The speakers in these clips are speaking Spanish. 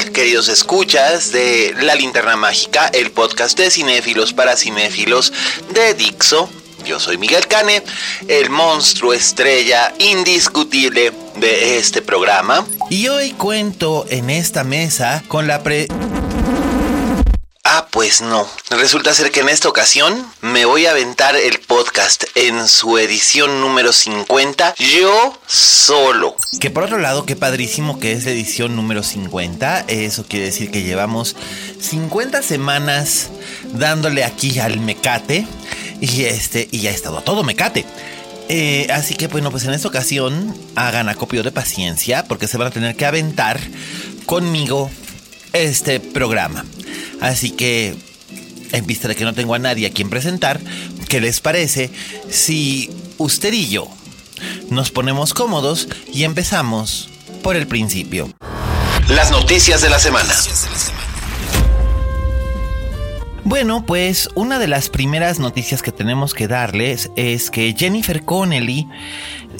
Queridos escuchas de La Linterna Mágica, el podcast de cinéfilos para cinéfilos de Dixo? Yo soy Miguel Cane, el monstruo estrella indiscutible de este programa. Y hoy cuento en esta mesa con la pre... Ah, pues no. Resulta ser que en esta ocasión me voy a aventar el podcast en su edición número 50, yo solo. Que por otro lado, qué padrísimo que es la edición número 50. Eso quiere decir que llevamos 50 semanas dándole aquí al mecate. Y este, y ya ha estado todo mecate. Eh, así que bueno, pues en esta ocasión hagan acopio de paciencia porque se van a tener que aventar conmigo este programa. Así que, en vista de que no tengo a nadie a quien presentar, ¿qué les parece si usted y yo nos ponemos cómodos y empezamos por el principio? Las noticias de la semana. Bueno, pues una de las primeras noticias que tenemos que darles es que Jennifer Connelly,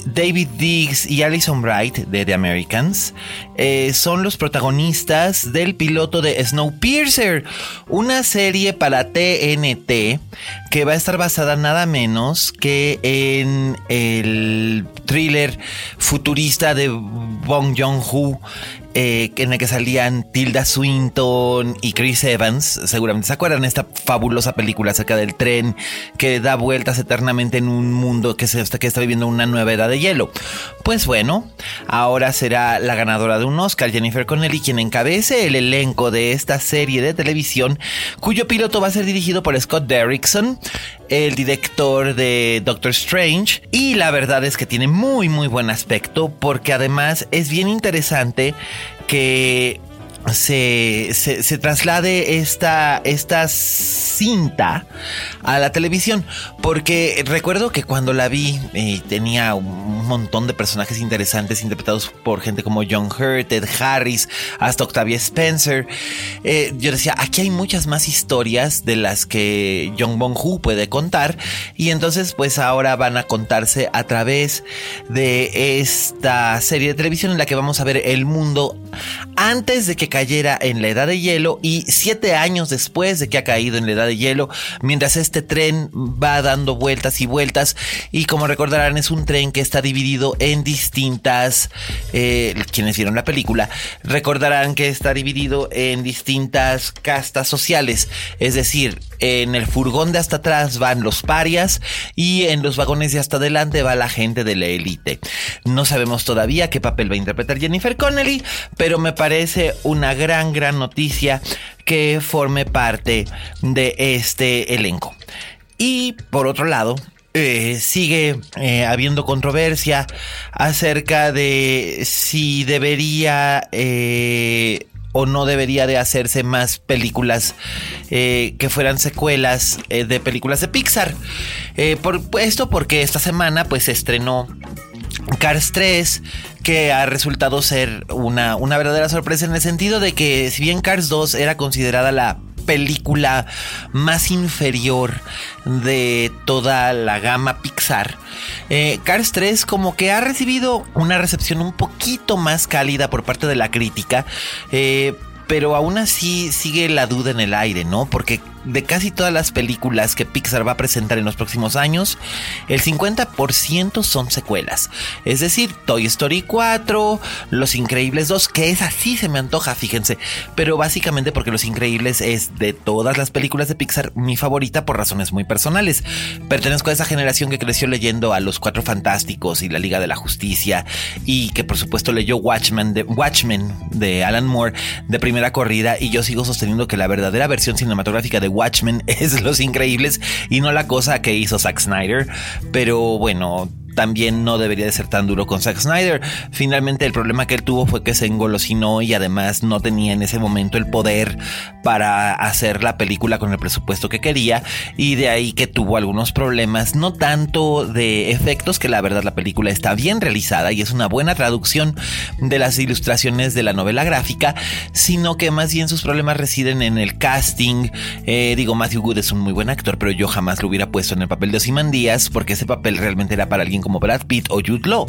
David Diggs y Alison Bright de The Americans eh, son los protagonistas del piloto de Snowpiercer, una serie para TNT que va a estar basada nada menos que en el thriller futurista de Bong Joon-ho eh, en el que salían Tilda Swinton y Chris Evans. Seguramente se acuerdan esta fabulosa película acerca del tren que da vueltas eternamente en un mundo que, se, está viviendo una nueva edad de hielo. Pues bueno, ahora será la ganadora de un Oscar, Jennifer Connelly, quien encabece el elenco de esta serie de televisión, cuyo piloto va a ser dirigido por Scott Derrickson, el director de Doctor Strange. Y la verdad es que tiene muy, muy buen aspecto, porque además es bien interesante que se, se, traslade esta, esta cinta a la televisión. Porque recuerdo que cuando la vi eh, tenía un montón de personajes interesantes interpretados por gente como John Hurt, Ed Harris, hasta Octavia Spencer. Eh, yo decía, aquí hay muchas más historias de las que John Bong Hu puede contar. Y entonces pues ahora van a contarse a través de esta serie de televisión en la que vamos a ver el mundo antes de que cayera en la edad de hielo y siete años después de que ha caído en la edad de hielo, mientras este tren va dando vueltas y vueltas. Y como recordarán, es un tren que está dividido en distintas, eh, quienes vieron la película, recordarán que está dividido en distintas castas sociales. Es decir, en el furgón de hasta atrás van los parias y en los vagones de hasta adelante va la gente de la élite. No sabemos todavía qué papel va a interpretar Jennifer Connelly, pero me parece una gran, gran noticia que forme parte de este elenco. Y por otro lado, eh, sigue eh, habiendo controversia acerca de si debería eh, o no debería de hacerse más películas que fueran secuelas de películas de Pixar. por esto porque esta semana pues estrenó Cars 3, que ha resultado ser una, una verdadera sorpresa en el sentido de que si bien Cars 2 era considerada la película más inferior de toda la gama Pixar. Eh, Cars 3 como que ha recibido una recepción un poquito más cálida por parte de la crítica. Eh, pero aún así sigue la duda en el aire, ¿no? Porque de casi todas las películas que Pixar va a presentar en los próximos años, el 50% son secuelas. Es decir, Toy Story 4, Los Increíbles 2, que es así se me antoja, fíjense. Pero básicamente porque Los Increíbles es de todas las películas de Pixar mi favorita por razones muy personales. Pertenezco a esa generación que creció leyendo a Los Cuatro Fantásticos y la Liga de la Justicia y que por supuesto leyó Watchmen de, de Alan Moore de primera corrida y yo sigo sosteniendo que la verdadera versión cinematográfica de Watchmen es Los Increíbles y no la cosa que hizo Zack Snyder. Pero bueno, también no debería de ser tan duro con Zack Snyder. Finalmente el problema que él tuvo fue que se engolosinó y además no tenía en ese momento el poder para hacer la película con el presupuesto que quería y de ahí que tuvo algunos problemas, no tanto de efectos, que la verdad la película está bien realizada y es una buena traducción de las ilustraciones de la novela gráfica, sino que más bien sus problemas residen en el casting. Eh, digo, Matthew Good es un muy buen actor, pero yo jamás lo hubiera puesto en el papel de Ozymandias porque ese papel realmente era para alguien como Brad Pitt o Jude Law.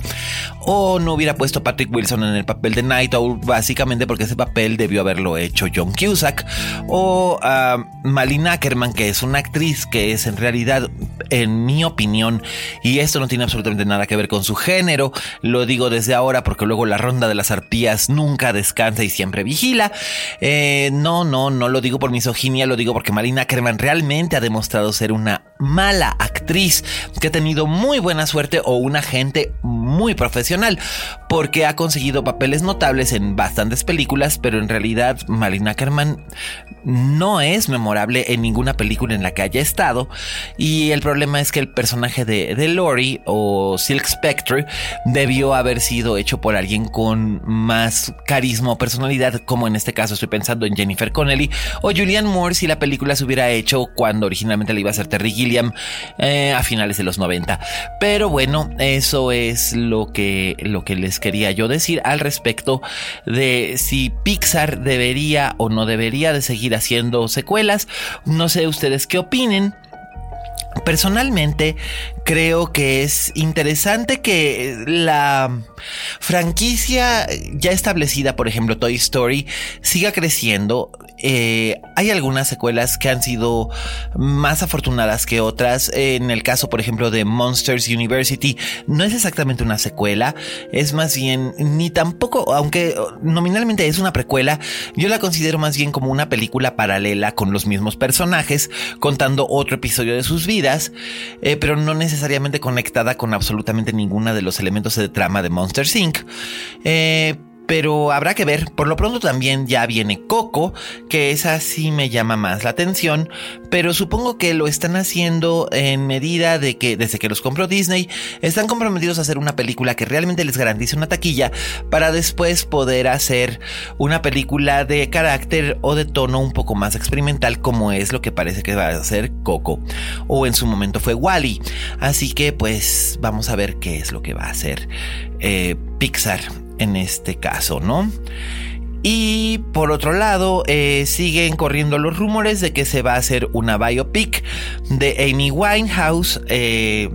O no hubiera puesto Patrick Wilson en el papel de Night Owl, básicamente porque ese papel debió haberlo hecho John Cusack. O a Malina Ackerman, que es una actriz que es en realidad, en mi opinión, y esto no tiene absolutamente nada que ver con su género, lo digo desde ahora porque luego la ronda de las arpías nunca descansa y siempre vigila. Eh, no, no, no lo digo por misoginia, lo digo porque Malina Ackerman realmente ha demostrado ser una mala actriz que ha tenido muy buena suerte o un agente muy profesional porque ha conseguido papeles notables en bastantes películas, pero en realidad Malina Ackerman no es memorable en ninguna película en la que haya estado. Y el problema es que el personaje de, de Lori o Silk Spectre debió haber sido hecho por alguien con más carisma o personalidad como en este caso estoy pensando en Jennifer Connelly o Julianne Moore si la película se hubiera hecho cuando originalmente le iba a ser Terry Gilliam eh, a finales de los 90 pero bueno eso es lo que, lo que les quería yo decir al respecto de si Pixar debería o no debería de seguir haciendo secuelas. No sé ustedes qué opinen. Personalmente creo que es interesante que la franquicia ya establecida, por ejemplo Toy Story, siga creciendo. Eh, hay algunas secuelas que han sido más afortunadas que otras. En el caso, por ejemplo, de Monsters University, no es exactamente una secuela, es más bien, ni tampoco, aunque nominalmente es una precuela, yo la considero más bien como una película paralela con los mismos personajes, contando otro episodio de sus vidas, eh, pero no necesariamente conectada con absolutamente ninguna de los elementos de trama de Monsters Inc. Eh, pero habrá que ver. Por lo pronto también ya viene Coco, que esa sí me llama más la atención, pero supongo que lo están haciendo en medida de que desde que los compró Disney, están comprometidos a hacer una película que realmente les garantice una taquilla para después poder hacer una película de carácter o de tono un poco más experimental como es lo que parece que va a ser Coco o en su momento fue Wally. Así que pues vamos a ver qué es lo que va a hacer eh, Pixar en este caso, ¿no? Y por otro lado, eh, siguen corriendo los rumores de que se va a hacer una biopic de Amy Winehouse. Eh,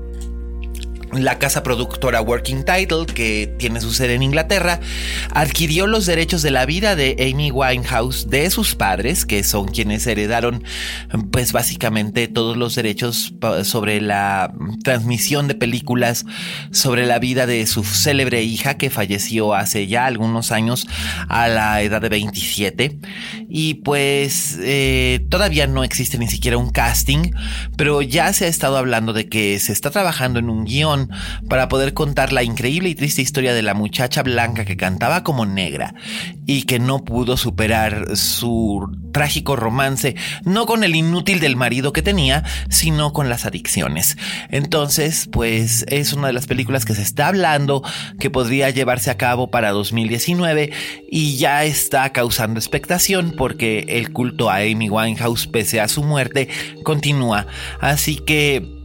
la casa productora Working Title, que tiene su sede en Inglaterra, adquirió los derechos de la vida de Amy Winehouse de sus padres, que son quienes heredaron, pues básicamente todos los derechos sobre la transmisión de películas, sobre la vida de su célebre hija que falleció hace ya algunos años a la edad de 27. Y pues eh, todavía no existe ni siquiera un casting, pero ya se ha estado hablando de que se está trabajando en un guion para poder contar la increíble y triste historia de la muchacha blanca que cantaba como negra y que no pudo superar su trágico romance, no con el inútil del marido que tenía, sino con las adicciones. Entonces, pues es una de las películas que se está hablando que podría llevarse a cabo para 2019 y ya está causando expectación porque el culto a Amy Winehouse pese a su muerte continúa. Así que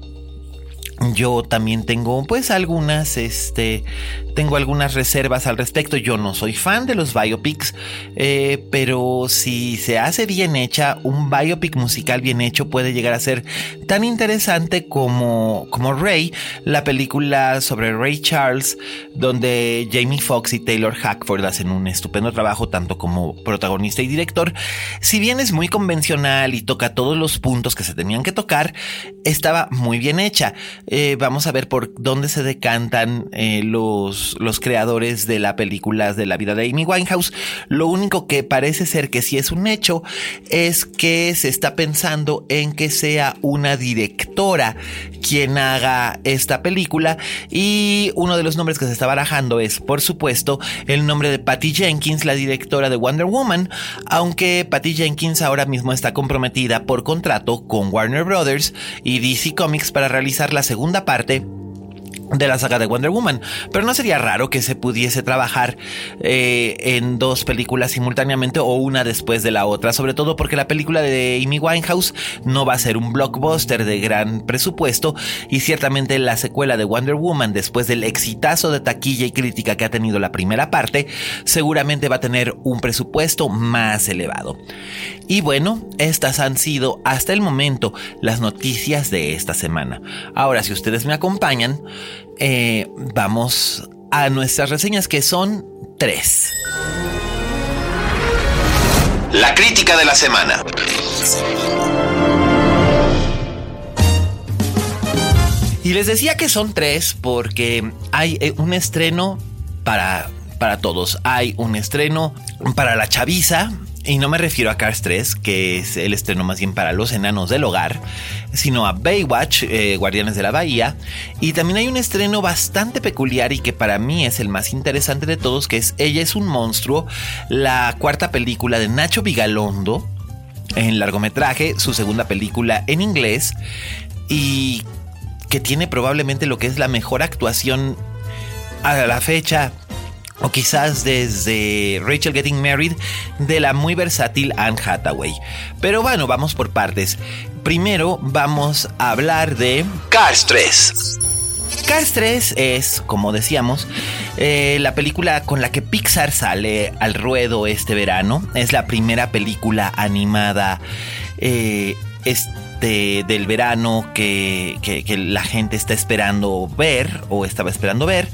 yo también tengo pues algunas, este, tengo algunas reservas al respecto. Yo no soy fan de los biopics, eh, pero si se hace bien hecha, un biopic musical bien hecho puede llegar a ser tan interesante como, como Ray, la película sobre Ray Charles, donde Jamie Foxx y Taylor Hackford hacen un estupendo trabajo tanto como protagonista y director. Si bien es muy convencional y toca todos los puntos que se tenían que tocar, estaba muy bien hecha. Eh, vamos a ver por dónde se decantan eh, los, los creadores de la película de la vida de Amy Winehouse. Lo único que parece ser que sí es un hecho es que se está pensando en que sea una directora quien haga esta película y uno de los nombres que se está barajando es por supuesto el nombre de Patty Jenkins, la directora de Wonder Woman, aunque Patty Jenkins ahora mismo está comprometida por contrato con Warner Brothers y DC Comics para realizar la segunda parte de la saga de Wonder Woman, pero no sería raro que se pudiese trabajar eh, en dos películas simultáneamente o una después de la otra, sobre todo porque la película de Amy Winehouse no va a ser un blockbuster de gran presupuesto y ciertamente la secuela de Wonder Woman después del exitazo de taquilla y crítica que ha tenido la primera parte, seguramente va a tener un presupuesto más elevado. Y bueno, estas han sido hasta el momento las noticias de esta semana. Ahora, si ustedes me acompañan, eh, vamos a nuestras reseñas que son tres. La crítica de la semana. Y les decía que son tres porque hay eh, un estreno para, para todos. Hay un estreno para la chaviza, y no me refiero a Cars 3, que es el estreno más bien para los enanos del hogar, sino a Baywatch, eh, Guardianes de la Bahía. Y también hay un estreno bastante peculiar y que para mí es el más interesante de todos, que es Ella es un monstruo, la cuarta película de Nacho Vigalondo en largometraje, su segunda película en inglés, y que tiene probablemente lo que es la mejor actuación a la fecha o quizás desde Rachel Getting Married de la muy versátil Anne Hathaway. Pero bueno, vamos por partes. Primero vamos a hablar de Cars 3. Cars 3 es, como decíamos, eh, la película con la que Pixar sale al ruedo este verano. Es la primera película animada eh, del verano que, la gente está esperando ver o estaba esperando ver.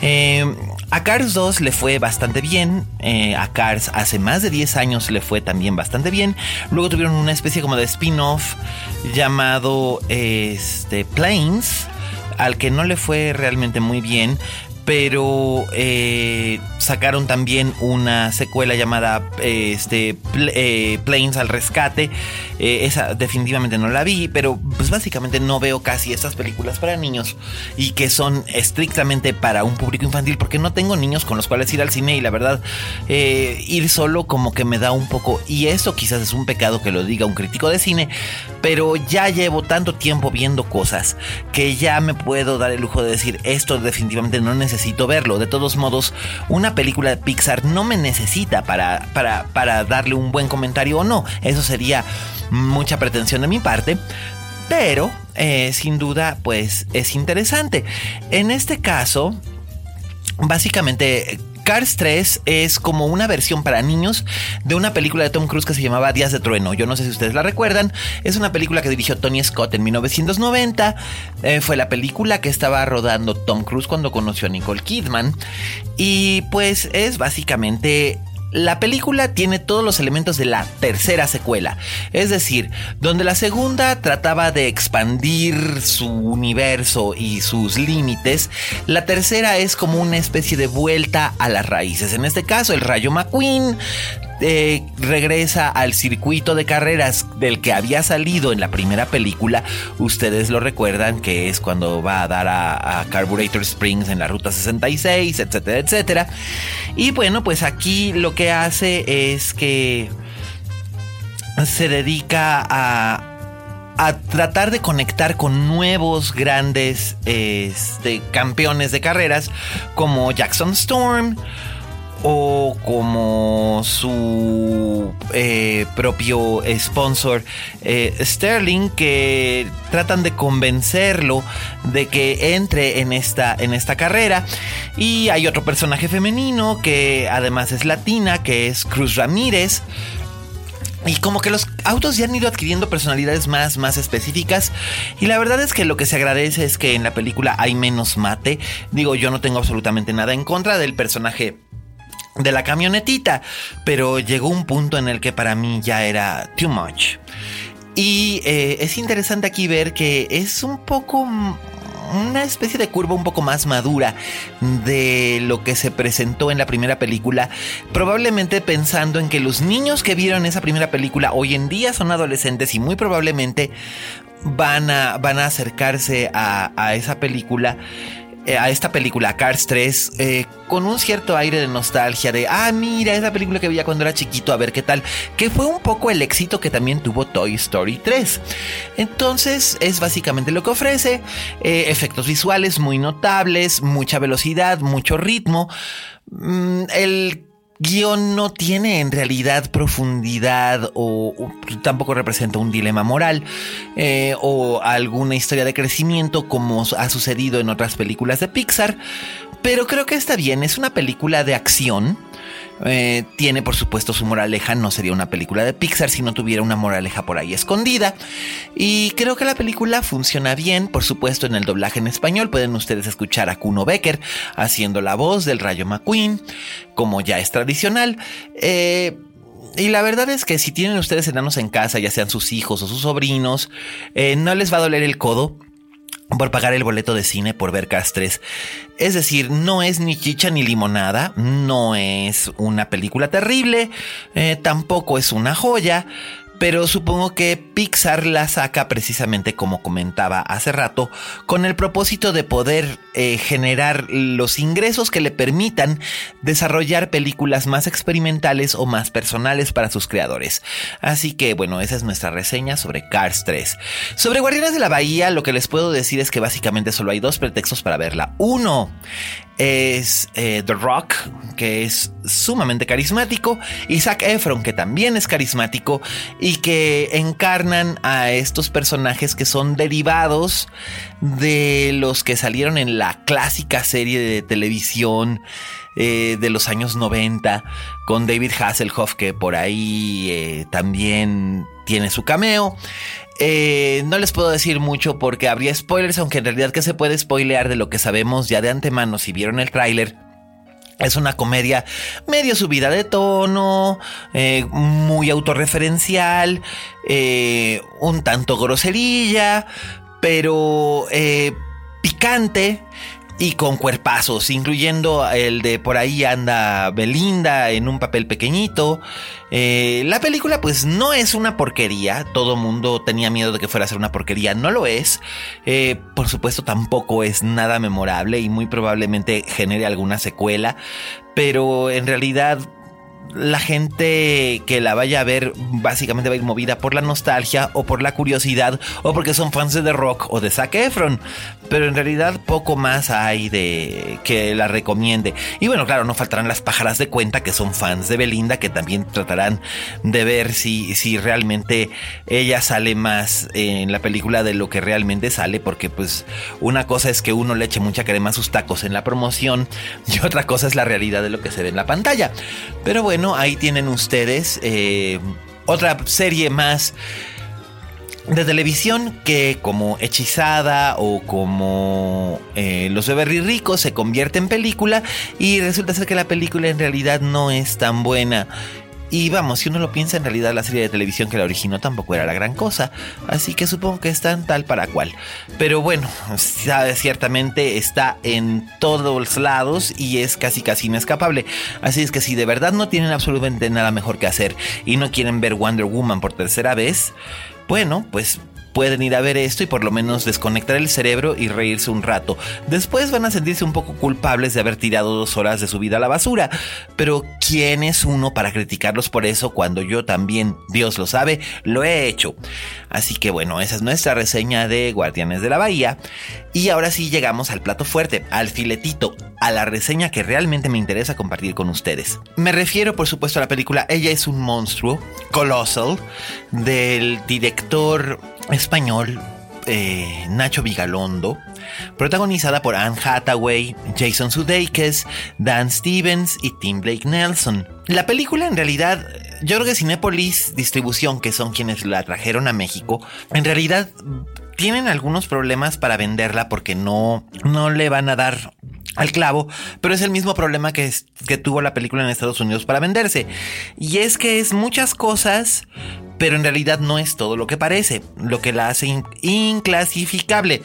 Eh, a Cars 2 le fue bastante bien. Eh, a Cars hace más de 10 años le fue también bastante bien. Luego tuvieron una especie como de spin-off llamado este, Planes al que no le fue realmente muy bien, pero eh, sacaron también una secuela llamada este, eh, Planes al Rescate. Eh, esa definitivamente no la vi, pero pues básicamente no veo casi estas películas para niños y que son estrictamente para un público infantil porque no tengo niños con los cuales ir al cine y la verdad ir solo como que me da un poco y esto quizás es un pecado que lo diga un crítico de cine, pero ya llevo tanto tiempo viendo cosas que ya me puedo dar el lujo de decir esto definitivamente no necesito necesito verlo. De todos modos, una película de Pixar no me necesita para, para, para darle un buen comentario o no. Eso sería mucha pretensión de mi parte. Pero, eh, sin duda, pues es interesante. En este caso, básicamente Cars 3 es como una versión para niños de una película de Tom Cruise que se llamaba Días de Trueno. Yo no sé si ustedes la recuerdan. Es una película que dirigió Tony Scott en 1990. Eh, fue la película que estaba rodando Tom Cruise cuando conoció a Nicole Kidman. Y pues es básicamente la película tiene todos los elementos de la tercera secuela, es decir, donde la segunda trataba de expandir su universo y sus límites, la tercera es como una especie de vuelta a las raíces. En este caso, el Rayo McQueen eh, regresa al circuito de carreras del que había salido en la primera película. Ustedes lo recuerdan que es cuando va a dar a, Carburetor Springs en la ruta 66, etcétera, etcétera. Y bueno, pues aquí lo que hace es que se dedica a a tratar de conectar con nuevos grandes este, campeones de carreras como Jackson Storm, o como su eh, propio sponsor eh, Sterling que tratan de convencerlo de que entre en esta, en esta carrera y hay otro personaje femenino que además es latina que es Cruz Ramírez y como que los autos ya han ido adquiriendo personalidades más, más específicas. Y la verdad es que lo que se agradece es que en la película hay menos mate. Digo, yo no tengo absolutamente nada en contra del personaje de la camionetita. Pero llegó un punto en el que para mí ya era too much. Y eh, es interesante aquí ver que es un poco una especie de curva un poco más madura de lo que se presentó en la primera película, probablemente pensando en que los niños que vieron esa primera película hoy en día son adolescentes y muy probablemente van a, van a acercarse a, a esa película eh, a esta película, Cars 3, eh, con un cierto aire de nostalgia de, ah, mira, esa película que veía cuando era chiquito, a ver qué tal, que fue un poco el éxito que también tuvo Toy Story 3. Entonces, es básicamente lo que ofrece, eh, efectos visuales muy notables, mucha velocidad, mucho ritmo. Mm, el guion no tiene en realidad profundidad o, tampoco representa un dilema moral eh, o alguna historia de crecimiento como ha sucedido en otras películas de Pixar, pero creo que está bien, es una película de acción eh, tiene por supuesto su moraleja, no sería una película de Pixar si no tuviera una moraleja por ahí escondida. Y creo que la película funciona bien, por supuesto en el doblaje en español pueden ustedes escuchar a Kuno Becker haciendo la voz del Rayo McQueen, como ya es tradicional. Eh, y la verdad es que si tienen ustedes enanos en casa, ya sean sus hijos o sus sobrinos, eh, no les va a doler el codo por pagar el boleto de cine por ver 3. Es decir, no es ni chicha ni limonada, no es una película terrible, eh, tampoco es una joya, pero supongo que Pixar la saca precisamente como comentaba hace rato, con el propósito de poder eh, generar los ingresos que le permitan desarrollar películas más experimentales o más personales para sus creadores. Así que bueno, esa es nuestra reseña sobre Cars 3. Sobre Guardianes de la Bahía, lo que les puedo decir es que básicamente solo hay dos pretextos para verla. Uno, es eh, The Rock, que es sumamente carismático, y Zac Efron, que también es carismático, y que encarnan a estos personajes que son derivados de los que salieron en la clásica serie de televisión eh, de los años 90, con David Hasselhoff, que por ahí eh, también tiene su cameo. Eh, no les puedo decir mucho porque habría spoilers, aunque en realidad que se puede spoilear de lo que sabemos ya de antemano si vieron el tráiler. Es una comedia medio subida de tono, eh, muy autorreferencial, eh, un tanto groserilla, pero picante y con cuerpazos, incluyendo el de por ahí anda Belinda en un papel pequeñito. Eh, la película pues no es una porquería, todo mundo tenía miedo de que fuera a ser una porquería, no lo es. Eh, por supuesto tampoco es nada memorable y muy probablemente genere alguna secuela, pero en realidad la gente que la vaya a ver básicamente va a ir movida por la nostalgia o por la curiosidad o porque son fans de The Rock o de Zac Efron. Pero en realidad poco más hay de que la recomiende. Y bueno, claro, no faltarán las pájaras de cuenta que son fans de Belinda que también tratarán de ver si, si realmente ella sale más en la película de lo que realmente sale. Porque pues una cosa es que uno le eche mucha crema a sus tacos en la promoción y otra cosa es la realidad de lo que se ve en la pantalla. Pero bueno ahí tienen ustedes eh, otra serie más de televisión que como hechizada o como eh, los Beverly Ricos se convierte en película y resulta ser que la película en realidad no es tan buena y vamos, si uno lo piensa, en realidad la serie de televisión que la originó tampoco era la gran cosa. Así que supongo que están tal para cual. Pero bueno, ciertamente está en todos lados y es casi casi inescapable. Así es que si de verdad no tienen absolutamente nada mejor que hacer y no quieren ver Wonder Woman por tercera vez, bueno, pues pueden ir a ver esto y por lo menos desconectar el cerebro y reírse un rato. Después van a sentirse un poco culpables de haber tirado dos horas de su vida a la basura. Pero ¿quién es uno para criticarlos por eso cuando yo también, Dios lo sabe, lo he hecho? Así que bueno, esa es nuestra reseña de Guardianes de la Bahía. Y ahora sí llegamos al plato fuerte, al filetito. a la reseña que realmente me interesa compartir con ustedes. Me refiero, por supuesto, a la película Ella es un monstruo, Colossal, del director español eh, Nacho Vigalondo, protagonizada por Anne Hathaway, Jason Sudeikis, Dan Stevens y Tim Blake Nelson. La película en realidad, yo creo que Cinepolis Distribución, que son quienes la trajeron a México, en realidad tienen algunos problemas para venderla porque no, no le van a dar al clavo, pero es el mismo problema que, que tuvo la película en Estados Unidos para venderse. Y es que es muchas cosas, pero en realidad no es todo lo que parece, lo que la hace inclasificable,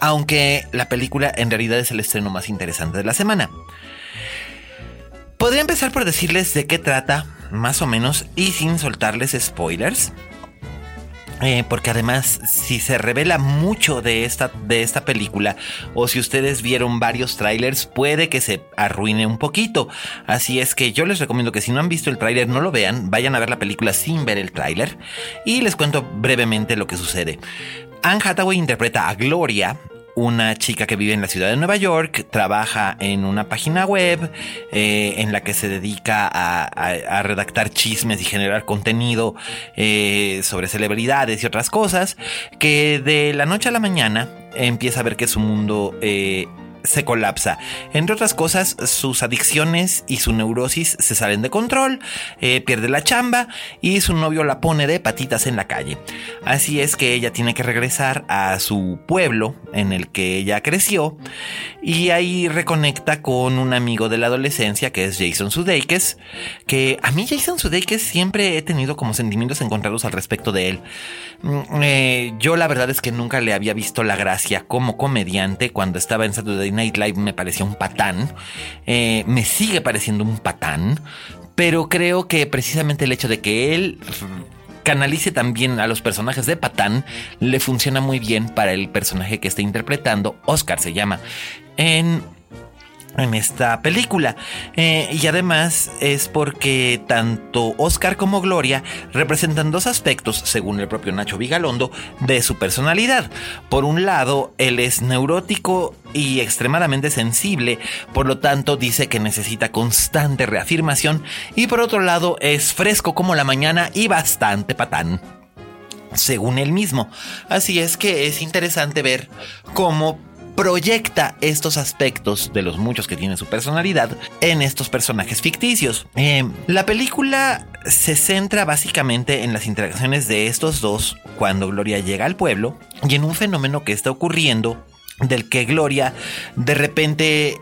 aunque la película en realidad es el estreno más interesante de la semana. Podría empezar por decirles de qué trata, más o menos, y sin soltarles spoilers. Eh, porque además, si se revela mucho de esta, de esta película, o si ustedes vieron varios trailers, puede que se arruine un poquito. Así es que yo les recomiendo que si no han visto el tráiler, no lo vean, vayan a ver la película sin ver el tráiler. Y les cuento brevemente lo que sucede. Anne Hathaway interpreta a Gloria, una chica que vive en la ciudad de Nueva York, trabaja en una página web eh, en la que se dedica a, redactar chismes y generar contenido eh, sobre celebridades y otras cosas, que de la noche a la mañana empieza a ver que su mundo eh, se colapsa. Entre otras cosas, sus adicciones y su neurosis se salen de control, eh, pierde la chamba y su novio la pone de patitas en la calle. Así es que ella tiene que regresar a su pueblo en el que ella creció y ahí reconecta con un amigo de la adolescencia que es Jason Sudeikis, que a mí Jason Sudeikis siempre he tenido como sentimientos encontrados al respecto de él. Mm, eh, yo la verdad es que nunca le había visto la gracia como comediante cuando estaba en Saturday Night Live me parecía un patán, eh, me sigue pareciendo un patán, pero creo que precisamente el hecho de que él canalice también a los personajes de patán le funciona muy bien para el personaje que está interpretando, Oscar se llama, en en esta película. Eh, y además es porque tanto Oscar como Gloria representan dos aspectos, según el propio Nacho Vigalondo, de su personalidad. Por un lado, él es neurótico y extremadamente sensible, por lo tanto dice que necesita constante reafirmación, y por otro lado es fresco como la mañana y bastante patán según él mismo. Así es que es interesante ver cómo proyecta estos aspectos de los muchos que tiene su personalidad en estos personajes ficticios. Eh, la película se centra básicamente en las interacciones de estos dos cuando Gloria llega al pueblo y en un fenómeno que está ocurriendo del que Gloria de repente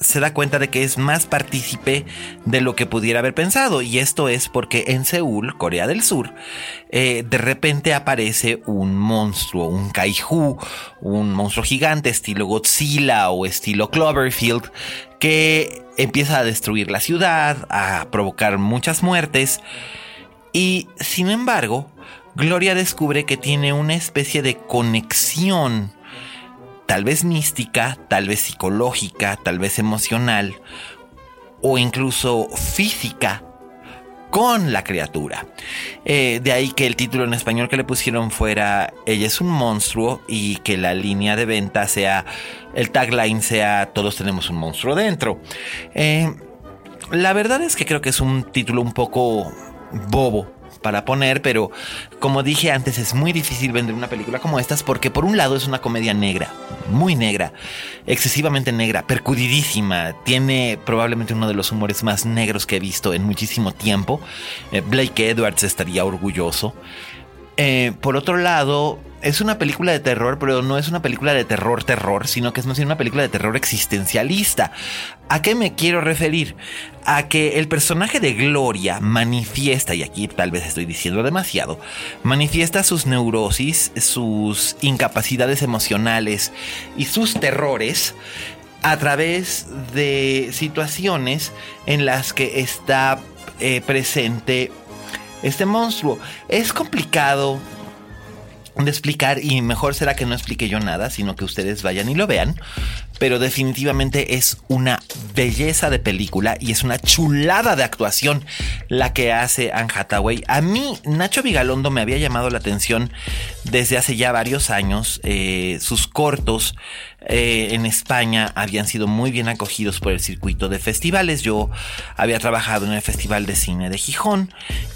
se da cuenta de que es más partícipe de lo que pudiera haber pensado. Y esto es porque en Seúl, Corea del Sur, eh, de repente aparece un monstruo, un kaiju, un monstruo gigante estilo Godzilla o estilo Cloverfield, que empieza a destruir la ciudad, a provocar muchas muertes. Y sin embargo, Gloria descubre que tiene una especie de conexión tal vez mística, tal vez psicológica, tal vez emocional o incluso física con la criatura. Eh, de ahí que el título en español que le pusieron fuera Ella es un monstruo y que la línea de venta sea, el tagline sea Todos tenemos un monstruo dentro. Eh, la verdad es que creo que es un título un poco bobo para poner, pero como dije antes, es muy difícil vender una película como estas porque por un lado es una comedia negra, muy negra, excesivamente negra, percudidísima, tiene probablemente uno de los humores más negros que he visto en muchísimo tiempo. Eh, Blake Edwards estaría orgulloso. Eh, por otro lado, es una película de terror, pero no es una película de terror terror, sino que es más bien una película de terror existencialista. ¿A qué me quiero referir? A que el personaje de Gloria manifiesta, y aquí tal vez estoy diciendo demasiado, manifiesta sus neurosis, sus incapacidades emocionales y sus terrores a través de situaciones en las que está eh, presente este monstruo. Es complicado de explicar y mejor será que no explique yo nada, sino que ustedes vayan y lo vean. pero definitivamente es una belleza de película y es una chulada de actuación la que hace Anne Hathaway. A mí, Nacho Vigalondo me había llamado la atención desde hace ya varios años. Eh, sus cortos eh, en España habían sido muy bien acogidos por el circuito de festivales. Yo había trabajado en el Festival de Cine de Gijón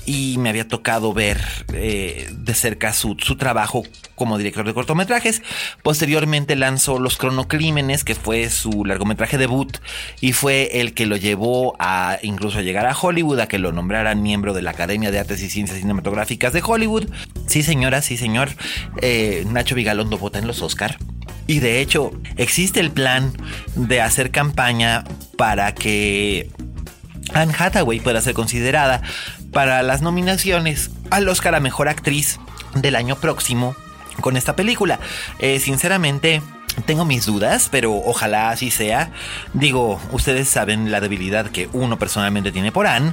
y me había tocado ver eh, de cerca su, trabajo como director de cortometrajes. Posteriormente lanzó Los Cronocrímenes, que fue su largometraje debut y fue el que lo llevó a incluso a llegar a Hollywood, a que lo nombraran miembro de la Academia de Artes y Ciencias Cinematográficas de Hollywood. Sí, señora, sí, señor. Eh, Nacho Vigalondo vota en los Oscar. Y de hecho, existe el plan de hacer campaña para que Anne Hathaway pueda ser considerada para las nominaciones al Oscar a Mejor Actriz del año próximo con esta película. Eh, sinceramente, tengo mis dudas, pero ojalá así sea. Digo, ustedes saben la debilidad que uno personalmente tiene por Anne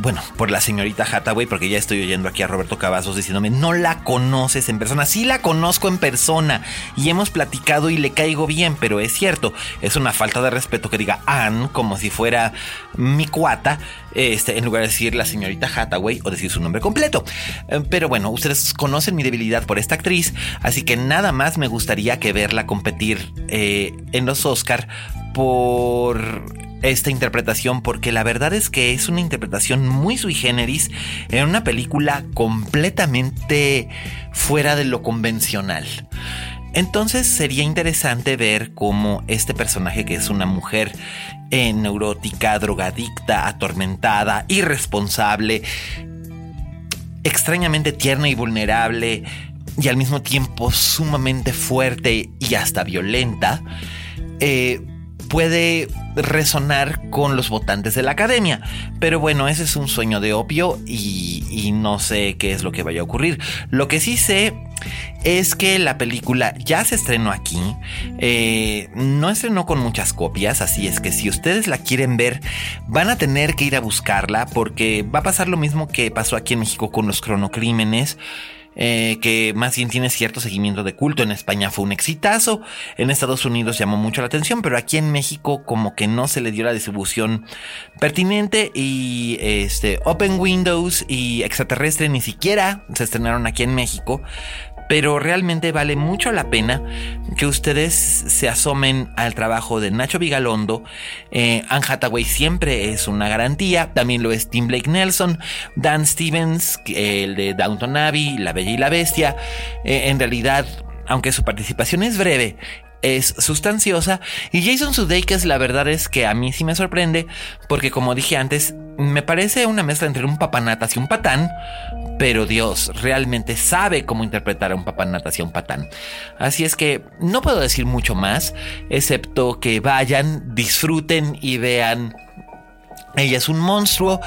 bueno, por la señorita Hathaway, porque ya estoy oyendo aquí a Roberto Cavazos diciéndome, no la conoces en persona. Sí la conozco en persona y hemos platicado y le caigo bien, pero es cierto, es una falta de respeto que diga Anne como si fuera mi cuata, este, en lugar de decir la señorita Hathaway o decir su nombre completo. Eh, pero bueno, ustedes conocen mi debilidad por esta actriz, así que nada más me gustaría que verla competir eh, en los Oscar por esta interpretación porque la verdad es que es una interpretación muy sui generis en una película completamente fuera de lo convencional. Entonces sería interesante ver cómo este personaje que es una mujer neurótica, drogadicta, atormentada, irresponsable, extrañamente tierna y vulnerable y al mismo tiempo sumamente fuerte y hasta violenta, eh, puede resonar con los votantes de la academia. Pero bueno, ese es un sueño de opio y, no sé qué es lo que vaya a ocurrir. Lo que sí sé es que la película ya se estrenó aquí, eh, no estrenó con muchas copias, así es que si ustedes la quieren ver, van a tener que ir a buscarla porque va a pasar lo mismo que pasó aquí en México con los cronocrímenes. Eh, que más bien tiene cierto seguimiento de culto. En España fue un exitazo, en Estados Unidos llamó mucho la atención, pero aquí en México como que no se le dio la distribución pertinente y este Open Windows y Extraterrestre ni siquiera se estrenaron aquí en México pero realmente vale mucho la pena que ustedes se asomen al trabajo de Nacho Vigalondo. Eh, Anne Hathaway siempre es una garantía, también lo es Tim Blake Nelson, Dan Stevens, el de Downton Abbey, La Bella y la Bestia. Eh, en realidad, aunque su participación es breve, es sustanciosa. Y Jason Sudeikis, la verdad es que a mí sí me sorprende, porque como dije antes, me parece una mezcla entre un papanatas y un patán, pero Dios realmente sabe cómo interpretar a un papanatas y a un patán. Así es que no puedo decir mucho más, excepto que vayan, disfruten y vean ella es un monstruo.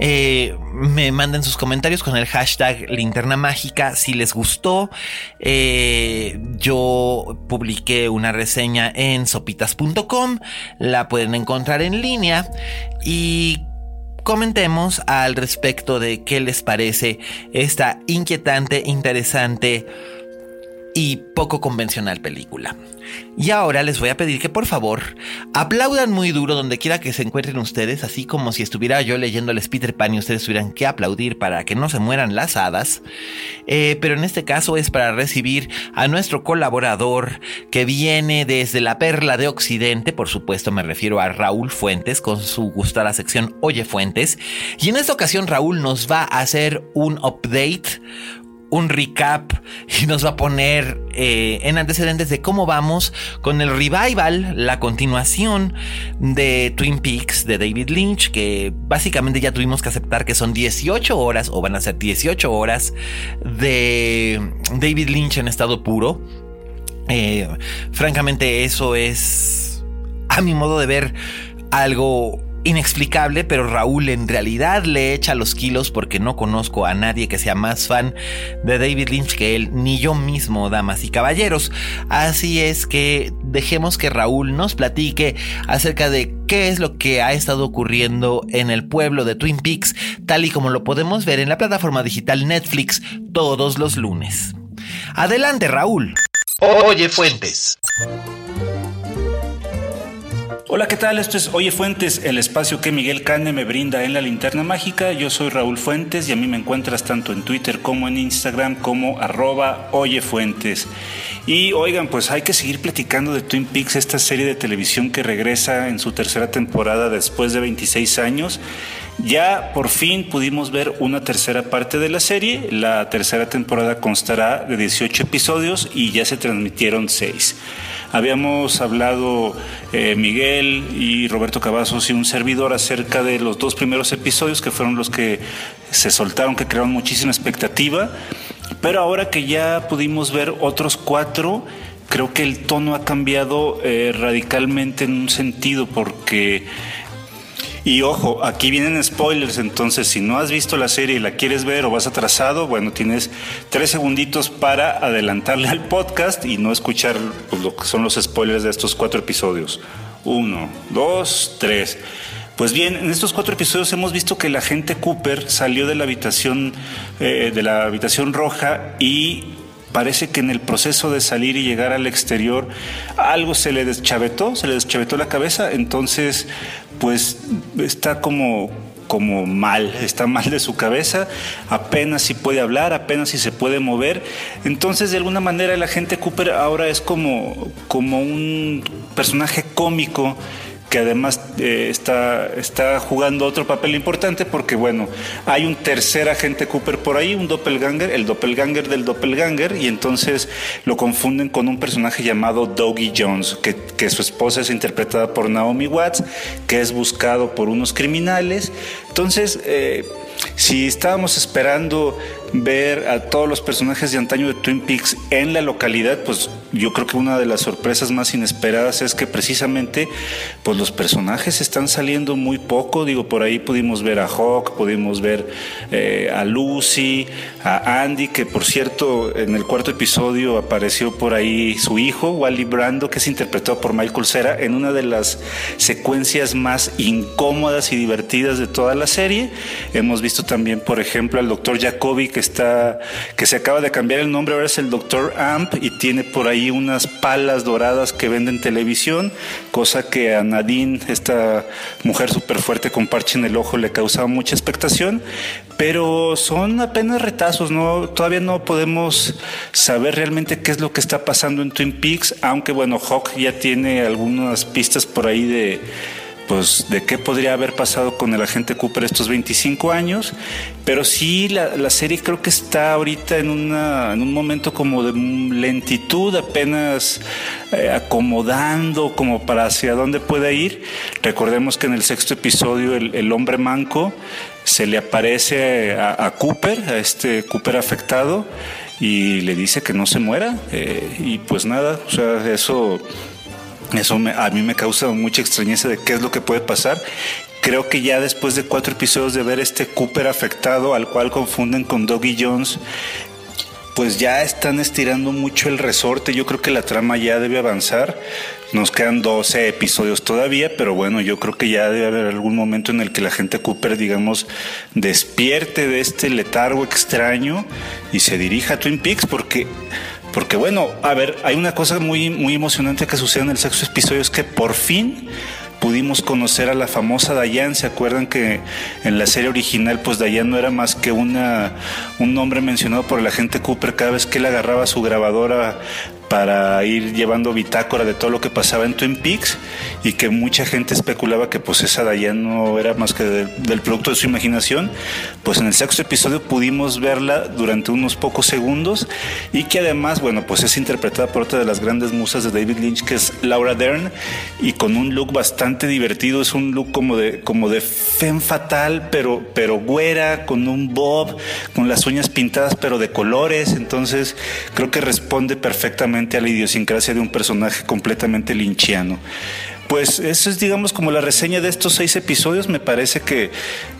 Eh, me manden sus comentarios con el hashtag linterna mágica si les gustó. Eh, yo publiqué una reseña en sopitas.com. La pueden encontrar en línea. Y comentemos al respecto de qué les parece esta inquietante, interesante y poco convencional película. Y ahora les voy a pedir que por favor aplaudan muy duro donde quiera que se encuentren ustedes, así como si estuviera yo leyéndoles Peter Pan y ustedes tuvieran que aplaudir para que no se mueran las hadas. Eh, pero en este caso es para recibir a nuestro colaborador que viene desde la Perla de Occidente, por supuesto me refiero a Raúl Fuentes con su gustada sección Oye Fuentes. Y en esta ocasión Raúl nos va a hacer un update, un recap y nos va a poner eh, en antecedentes de cómo vamos con el revival, la continuación de Twin Peaks de David Lynch, que básicamente ya tuvimos que aceptar que son 18 horas o van a ser 18 horas de David Lynch en estado puro. Eh, francamente eso es, a mi modo de ver, algo inexplicable, pero Raúl en realidad le echa los kilos porque no conozco a nadie que sea más fan de David Lynch que él, ni yo mismo, damas y caballeros. Así es que dejemos que Raúl nos platique acerca de qué es lo que ha estado ocurriendo en el pueblo de Twin Peaks, tal y como lo podemos ver en la plataforma digital Netflix todos los lunes. Adelante, Raúl. Oye, Fuentes. Hola, ¿qué tal? Esto es Oye Fuentes, el espacio que Miguel Cane me brinda en la linterna mágica. Yo soy Raúl Fuentes y a mí me encuentras tanto en Twitter como en Instagram como arroba Oye Fuentes. Y oigan, pues hay que seguir platicando de Twin Peaks, esta serie de televisión que regresa en su tercera temporada después de 26 años. Ya por fin pudimos ver una tercera parte de la serie. La tercera temporada constará de 18 episodios y ya se transmitieron 6. Habíamos hablado eh, Miguel y Roberto Cavazos y un servidor acerca de los dos primeros episodios que fueron los que se soltaron, que crearon muchísima expectativa. Pero ahora que ya pudimos ver otros cuatro, creo que el tono ha cambiado eh, radicalmente en un sentido porque y ojo, aquí vienen spoilers, entonces si no has visto la serie y la quieres ver o vas atrasado, bueno, tienes tres segunditos para adelantarle al podcast y no escuchar lo que son los spoilers de estos cuatro episodios. Uno, dos, tres. Pues bien, en estos cuatro episodios hemos visto que la agente Cooper salió de la habitación, eh, de la habitación roja y parece que en el proceso de salir y llegar al exterior algo se le deschavetó, se le deschavetó la cabeza, entonces pues está como como mal, está mal de su cabeza, apenas si puede hablar, apenas si se puede mover. Entonces, de alguna manera, el agente Cooper ahora es como, como un personaje cómico que además eh, está, está jugando otro papel importante porque, bueno, hay un tercer agente Cooper por ahí, un doppelganger, el doppelganger del doppelganger, y entonces lo confunden con un personaje llamado Doggy Jones, que, que su esposa es interpretada por Naomi Watts, que es buscado por unos criminales. Entonces, eh, si estábamos esperando ver a todos los personajes de antaño de Twin Peaks en la localidad, pues yo creo que una de las sorpresas más inesperadas es que precisamente pues los personajes están saliendo muy poco. Digo, por ahí pudimos ver a Hawk, pudimos ver eh, a Lucy, a Andy, que por cierto en el cuarto episodio apareció por ahí su hijo, Wally Brando, que es interpretado por Michael Cera en una de las secuencias más incómodas y divertidas de toda la serie. Hemos visto también, por ejemplo, al doctor Jacoby, que está, que se acaba de cambiar el nombre, ahora es el doctor Amp y tiene por ahí unas palas doradas que vende en televisión, cosa que a Nadine, esta mujer súper fuerte con parche en el ojo, le causaba mucha expectación, pero son apenas retazos, ¿no? Todavía no podemos saber realmente qué es lo que está pasando en Twin Peaks, aunque bueno, Hawk ya tiene algunas pistas por ahí de pues de qué podría haber pasado con el agente Cooper estos 25 años, pero sí la, serie creo que está ahorita en, en un momento como de lentitud, apenas eh, acomodando como para hacia dónde puede ir. Recordemos que en el sexto episodio el, hombre manco se le aparece a, Cooper, a este Cooper afectado, y le dice que no se muera, eh, y pues nada, o sea, eso eso a mí me causa mucha extrañeza de qué es lo que puede pasar. Creo que ya después de cuatro episodios de ver este Cooper afectado, al cual confunden con Doggy Jones, pues ya están estirando mucho el resorte. Yo creo que la trama ya debe avanzar. Nos quedan 12 episodios todavía, pero bueno, yo creo que ya debe haber algún momento en el que la gente Cooper, digamos, despierte de este letargo extraño y se dirija a Twin Peaks, porque porque bueno, a ver, hay una cosa muy, muy emocionante que sucede en el sexto episodio, es que por fin pudimos conocer a la famosa Dayan. ¿Se acuerdan que en la serie original, pues Dayan no era más que una, un nombre mencionado por el agente Cooper cada vez que él agarraba su grabadora para ir llevando bitácora de todo lo que pasaba en Twin Peaks y que mucha gente especulaba que pues esa Dayan no era más que del producto de su imaginación, pues en el sexto episodio pudimos verla durante unos pocos segundos y que además, bueno, pues es interpretada por otra de las grandes musas de David Lynch que es Laura Dern y con un look bastante divertido, es un look como de como de femme fatal, pero pero güera, con un bob, con las uñas pintadas pero de colores, entonces creo que responde perfectamente a la idiosincrasia de un personaje completamente linchiano. Pues eso es, digamos, como la reseña de estos seis episodios. Me parece que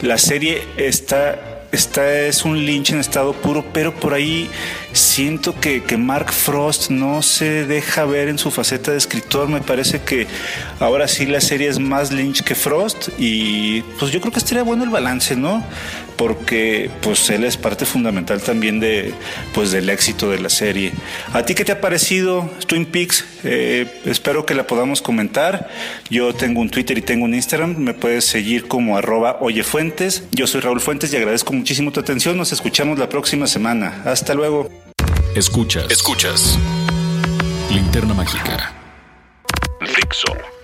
la serie está, está es un Lynch en estado puro, pero por ahí siento que, que, Mark Frost no se deja ver en su faceta de escritor. Me parece que ahora sí la serie es más Lynch que Frost y pues yo creo que estaría bueno el balance, ¿no? Porque pues él es parte fundamental también de pues del éxito de la serie. ¿A ti qué te ha parecido Twin Peaks? Eh, espero que la podamos comentar. Yo tengo un Twitter y tengo un Instagram. Me puedes seguir como arroba oyefuentes. Yo soy Raúl Fuentes y agradezco muchísimo tu atención. Nos escuchamos la próxima semana. Hasta luego. Escuchas. Escuchas. Linterna Mágica. Fixo.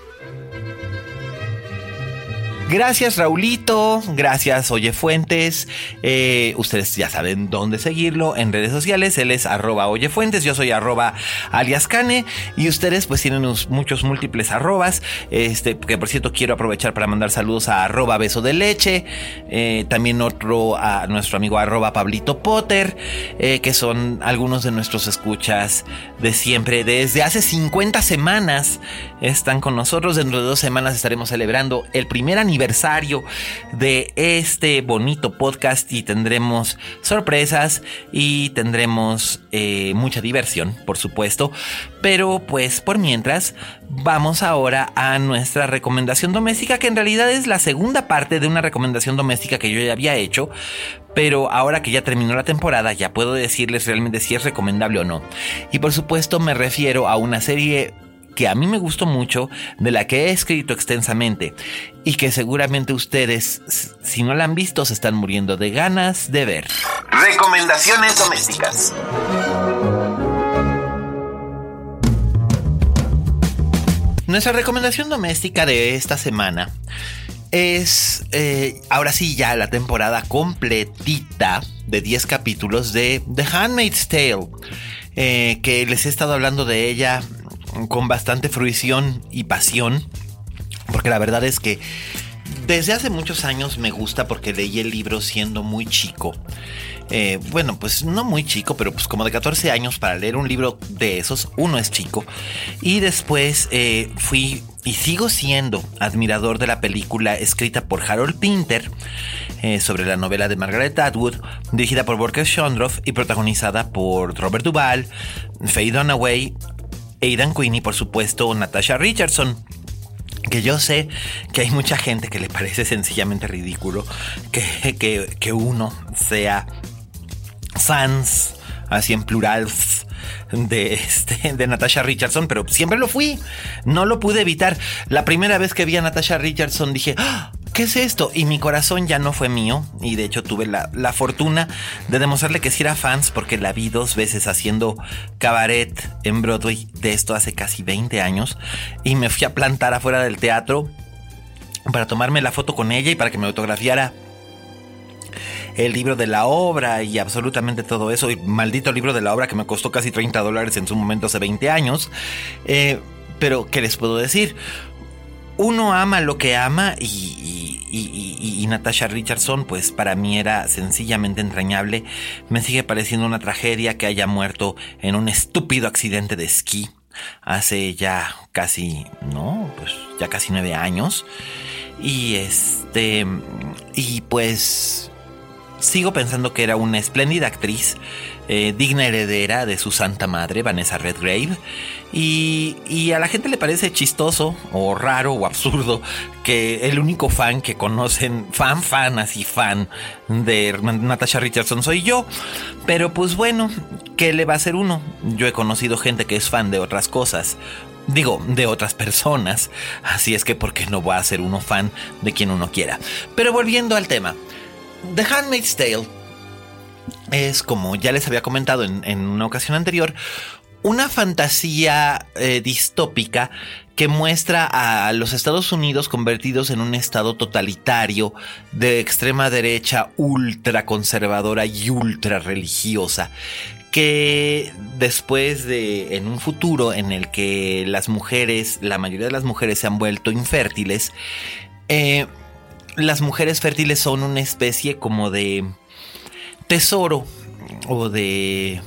Gracias Raulito, gracias Oye Fuentes. Eh, ustedes ya saben dónde seguirlo en redes sociales. Él es arroba Oye Fuentes, yo soy arroba alias Cane y ustedes pues tienen muchos múltiples arrobas. Este, que por cierto quiero aprovechar para mandar saludos a arroba beso de leche. Eh, también otro a nuestro amigo arroba Pablito Potter, eh, que son algunos de nuestros escuchas de siempre. Desde hace 50 semanas están con nosotros. Dentro de dos semanas estaremos celebrando el primer aniversario aniversario de este bonito podcast y tendremos sorpresas y tendremos eh, mucha diversión, por supuesto. Pero pues por mientras, vamos ahora a nuestra recomendación doméstica, que en realidad es la segunda parte de una recomendación doméstica que yo ya había hecho. Pero ahora que ya terminó la temporada, ya puedo decirles realmente si es recomendable o no. Y por supuesto me refiero a una serie que a mí me gustó mucho, de la que he escrito extensamente y que seguramente ustedes, si no la han visto, se están muriendo de ganas de ver. Recomendaciones domésticas. Nuestra recomendación doméstica de esta semana es, eh, ahora sí, ya la temporada completita de 10 capítulos de The Handmaid's Tale, eh, que les he estado hablando de ella con bastante fruición y pasión, porque la verdad es que desde hace muchos años me gusta porque leí el libro siendo muy chico. Eh, bueno, pues no muy chico, pero pues como de 14 años para leer un libro de esos, uno es chico. Y después eh, fui y sigo siendo admirador de la película escrita por Harold Pinter eh, sobre la novela de Margaret Atwood, dirigida por Borges Shondroff y protagonizada por Robert Duvall, Faye Dunaway, Aidan Quinn y por supuesto Natasha Richardson. Que yo sé que hay mucha gente que le parece sencillamente ridículo que, que, que uno sea fans, así en plural, de, este, de Natasha Richardson, pero siempre lo fui. No lo pude evitar. La primera vez que vi a Natasha Richardson dije, ¡Ah! ¿qué es esto? Y mi corazón ya no fue mío. Y de hecho tuve la, fortuna de demostrarle que sí era fans porque la vi dos veces haciendo cabaret en Broadway de esto hace casi 20 años. Y me fui a plantar afuera del teatro para tomarme la foto con ella y para que me autografiara el libro de la obra y absolutamente todo eso. Y maldito libro de la obra que me costó casi 30 dólares en su momento hace 20 años. Eh, pero, ¿qué les puedo decir? Uno ama lo que ama y, y, Natasha Richardson, pues para mí era sencillamente entrañable. Me sigue pareciendo una tragedia que haya muerto en un estúpido accidente de esquí hace ya casi, no, pues ya casi nueve años. Y este, y pues sigo pensando que era una espléndida actriz, eh, digna heredera de su santa madre, Vanessa Redgrave. Y, y, a la gente le parece chistoso o raro o absurdo que el único fan que conocen, fan, fan, así fan de Natasha Richardson soy yo. Pero pues bueno, ¿qué le va a hacer uno? Yo he conocido gente que es fan de otras cosas. Digo, de otras personas. Así es que, ¿por qué no voy a ser uno fan de quien uno quiera? Pero volviendo al tema. The Handmaid's Tale es, como ya les había comentado en, una ocasión anterior, una fantasía eh, distópica que muestra a los Estados Unidos convertidos en un estado totalitario de extrema derecha ultra conservadora y ultra religiosa que después de en un futuro en el que las mujeres, la mayoría de las mujeres se han vuelto infértiles, eh, las mujeres fértiles son una especie como de tesoro o de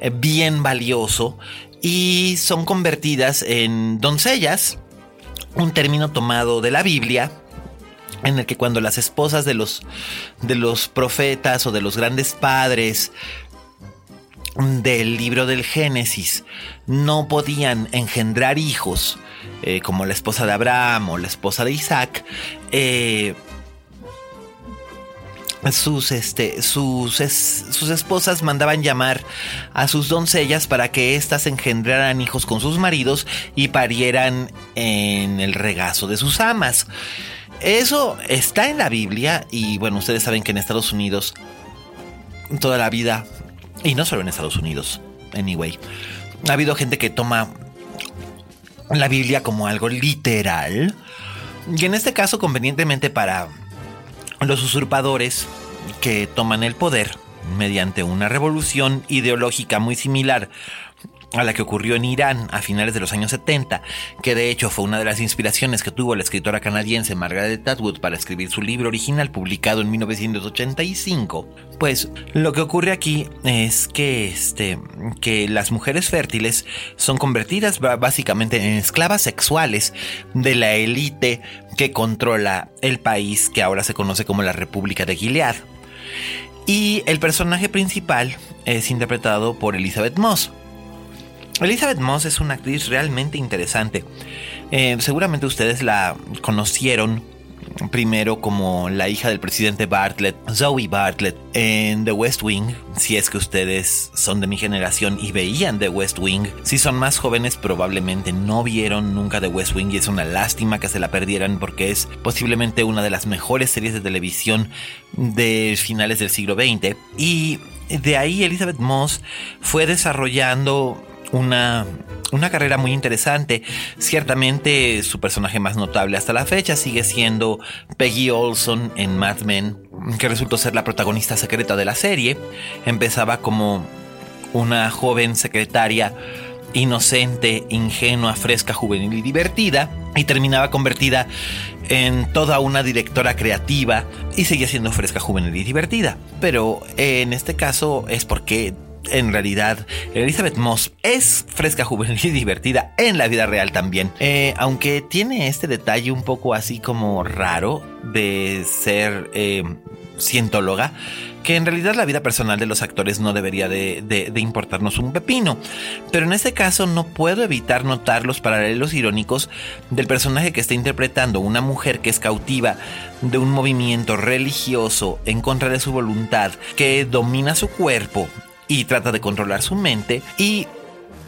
eh, bien valioso y son convertidas en doncellas, un término tomado de la Biblia en el que cuando las esposas de los de los profetas o de los grandes padres del libro del Génesis no podían engendrar hijos, eh, como la esposa de Abraham o la esposa de Isaac, eh, sus, este, sus, sus esposas mandaban llamar a sus doncellas para que éstas engendraran hijos con sus maridos y parieran en el regazo de sus amas. Eso está en la Biblia y bueno, ustedes saben que en Estados Unidos toda la vida, y no solo en Estados Unidos, anyway, ha habido gente que toma la Biblia como algo literal. Y en este caso, convenientemente para los usurpadores que toman el poder mediante una revolución ideológica muy similar a la que ocurrió en Irán a finales de los años 70, que de hecho fue una de las inspiraciones que tuvo la escritora canadiense Margaret Atwood para escribir su libro original publicado en 1985. Pues lo que ocurre aquí es que, este, que las mujeres fértiles son convertidas básicamente en esclavas sexuales de la élite que controla el país que ahora se conoce como la República de Gilead. Y el personaje principal es interpretado por Elizabeth Moss. Elizabeth Moss es una actriz realmente interesante. Eh, seguramente ustedes la conocieron primero como la hija del presidente Bartlett, Zoe Bartlett, en The West Wing, si es que ustedes son de mi generación y veían The West Wing. Si son más jóvenes probablemente no vieron nunca The West Wing y es una lástima que se la perdieran porque es posiblemente una de las mejores series de televisión de finales del siglo XX. Y de ahí Elizabeth Moss fue desarrollando una, una carrera muy interesante. Ciertamente su personaje más notable hasta la fecha sigue siendo Peggy Olson en Mad Men, que resultó ser la protagonista secreta de la serie. Empezaba como una joven secretaria inocente, ingenua, fresca, juvenil y divertida, y terminaba convertida en toda una directora creativa y seguía siendo fresca, juvenil y divertida. Pero en este caso es porque en realidad Elizabeth Moss es fresca, juvenil y divertida en la vida real también. Eh, aunque tiene este detalle un poco así como raro de ser eh, cientóloga, que en realidad la vida personal de los actores no debería de, de, importarnos un pepino. Pero en este caso no puedo evitar notar los paralelos irónicos del personaje que está interpretando una mujer que es cautiva de un movimiento religioso en contra de su voluntad, que domina su cuerpo y trata de controlar su mente y...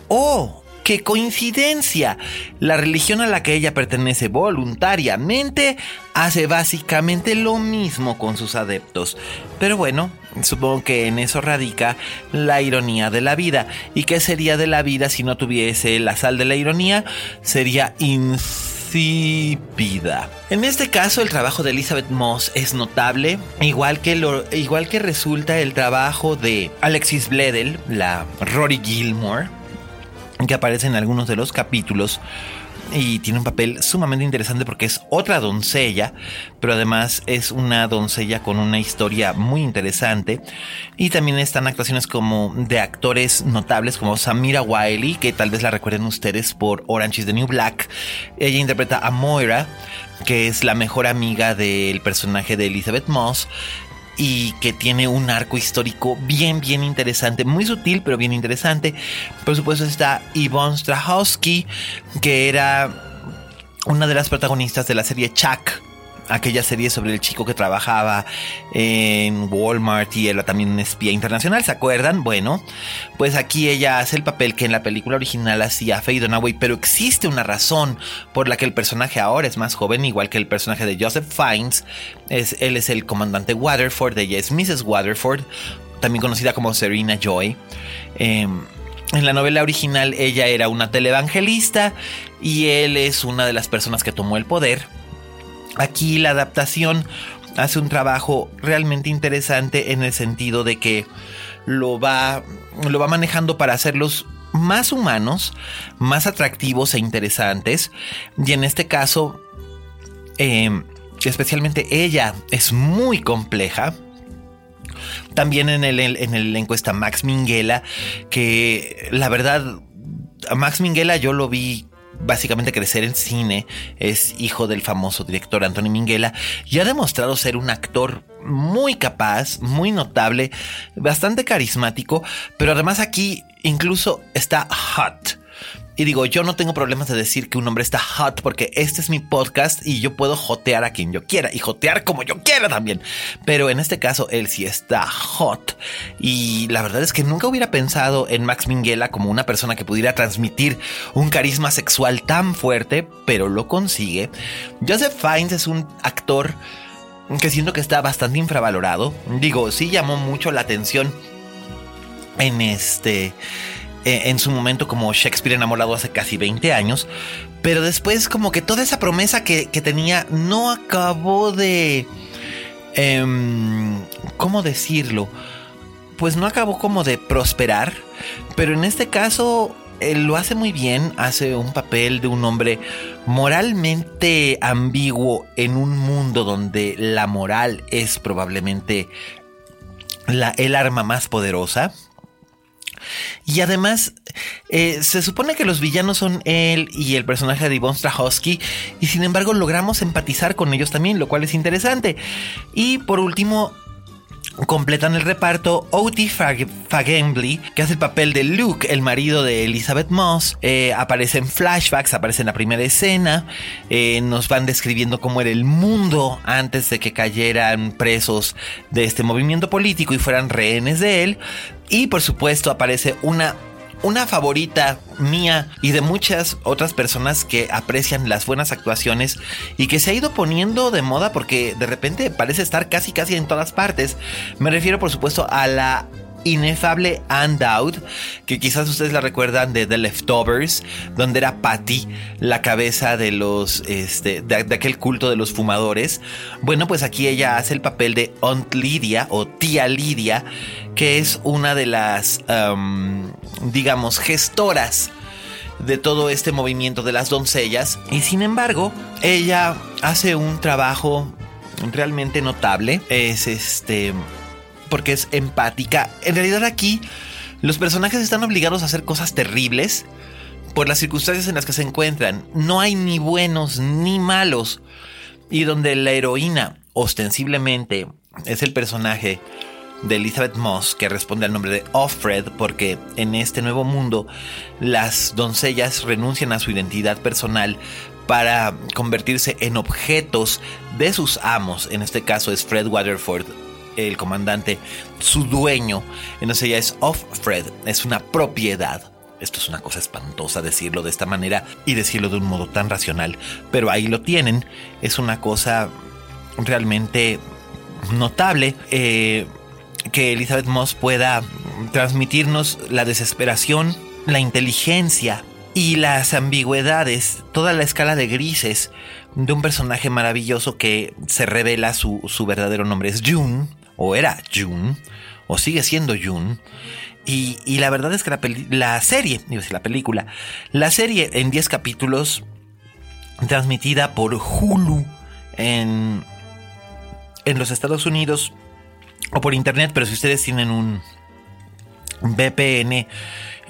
¡Oh! ¡Qué coincidencia! La religión a la que ella pertenece voluntariamente hace básicamente lo mismo con sus adeptos. Pero bueno, supongo que en eso radica la ironía de la vida. ¿Y qué sería de la vida si no tuviese la sal de la ironía? Sería en este caso, el trabajo de Elizabeth Moss es notable, igual que, lo, igual que resulta el trabajo de Alexis Bledel, la Rory Gilmore, que aparece en algunos de los capítulos y tiene un papel sumamente interesante porque es otra doncella, pero además es una doncella con una historia muy interesante. Y también están actuaciones como de actores notables como Samira Wiley, que tal vez la recuerden ustedes por Orange is the New Black. Ella interpreta a Moira, que es la mejor amiga del personaje de Elizabeth Moss y que tiene un arco histórico bien, bien interesante, muy sutil, pero bien interesante. Por supuesto está Yvonne Strahovski, que era una de las protagonistas de la serie Chuck aquella serie sobre el chico que trabajaba en Walmart y era también un espía internacional, ¿se acuerdan? Bueno, pues aquí ella hace el papel que en la película original hacía Faye Dunaway, pero existe una razón por la que el personaje ahora es más joven, igual que el personaje de Joseph Fiennes, es, él es el comandante Waterford, ella es Mrs. Waterford, también conocida como Serena Joy. Em, en la novela original ella era una televangelista y él es una de las personas que tomó el poder Aquí la adaptación hace un trabajo realmente interesante en el sentido de que lo va, lo va manejando para hacerlos más humanos, más atractivos e interesantes. Y en este caso, em, especialmente ella es muy compleja. También en el, en el encuesta Max Minghella, que la verdad, a Max Minghella yo lo vi básicamente crecer en cine, es hijo del famoso director Anthony Minghella y ha demostrado ser un actor muy capaz, muy notable, bastante carismático, pero además aquí incluso está hot. Y digo, yo no tengo problemas de decir que un hombre está hot porque este es mi podcast y yo puedo jotear a quien yo quiera y jotear como yo quiera también. Pero en este caso, él sí está hot. Y la verdad es que nunca hubiera pensado en Max Minghella como una persona que pudiera transmitir un carisma sexual tan fuerte, pero lo consigue. Joseph Fiennes es un actor que siento que está bastante infravalorado. Digo, sí llamó mucho la atención en este en su momento como Shakespeare enamorado hace casi 20 años, pero después como que toda esa promesa que, tenía no acabó de... Em, ¿Cómo decirlo? Pues no acabó como de prosperar, pero en este caso él lo hace muy bien, hace un papel de un hombre moralmente ambiguo en un mundo donde la moral es probablemente la, el arma más poderosa. Y además, eh, se supone que los villanos son él y el personaje de Yvonne Strahovski, y sin embargo logramos empatizar con ellos también, lo cual es interesante. Y por último, completan el reparto Oti Fagembly, que hace el papel de Luke, el marido de Elizabeth Moss. Eh, aparece en flashbacks, aparece en la primera escena. Eh, nos van describiendo cómo era el mundo antes de que cayeran presos de este movimiento político y fueran rehenes de él. Y por supuesto aparece una una favorita mía y de muchas otras personas que aprecian las buenas actuaciones y que se ha ido poniendo de moda porque de repente parece estar casi casi en todas partes. Me refiero por supuesto a la inefable Anne Dowd, que quizás ustedes la recuerdan de The Leftovers, donde era Patty, la cabeza de los, este, de, aquel culto de los fumadores. Bueno, pues aquí ella hace el papel de Aunt Lydia o tía Lidia, que es una de las, digamos, gestoras de todo este movimiento de las doncellas y sin embargo ella hace un trabajo realmente notable es este porque es empática. En realidad aquí los personajes están obligados a hacer cosas terribles por las circunstancias en las que se encuentran. No hay ni buenos ni malos. Y donde la heroína ostensiblemente es el personaje de Elizabeth Moss, que responde al nombre de Offred, porque en este nuevo mundo las doncellas renuncian a su identidad personal para convertirse en objetos de sus amos. En este caso es Fred Waterford, el comandante, su dueño. Entonces ella es off Fred, es una propiedad. Esto es una cosa espantosa decirlo de esta manera y decirlo de un modo tan racional, pero ahí lo tienen. Es una cosa realmente notable eh, que Elizabeth Moss pueda transmitirnos la desesperación, la inteligencia y las ambigüedades, toda la escala de grises de un personaje maravilloso que se revela su, su verdadero nombre es June o era June, o sigue siendo June. Y, la verdad es que la, la serie, digo, la película, la serie en 10 capítulos, transmitida por Hulu en, en los Estados Unidos o por internet, pero si ustedes tienen un VPN,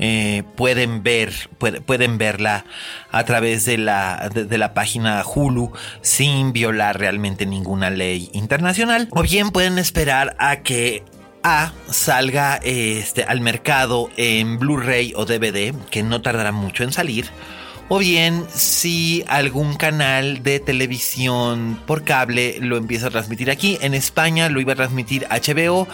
eh, pueden ver, pueden verla a través de la, de, la página Hulu sin violar realmente ninguna ley internacional. O bien pueden esperar a que a salga este, al mercado en Blu-ray o DVD, que no tardará mucho en salir o bien si algún canal de televisión por cable lo empieza a transmitir aquí. En España lo iba a transmitir HBO.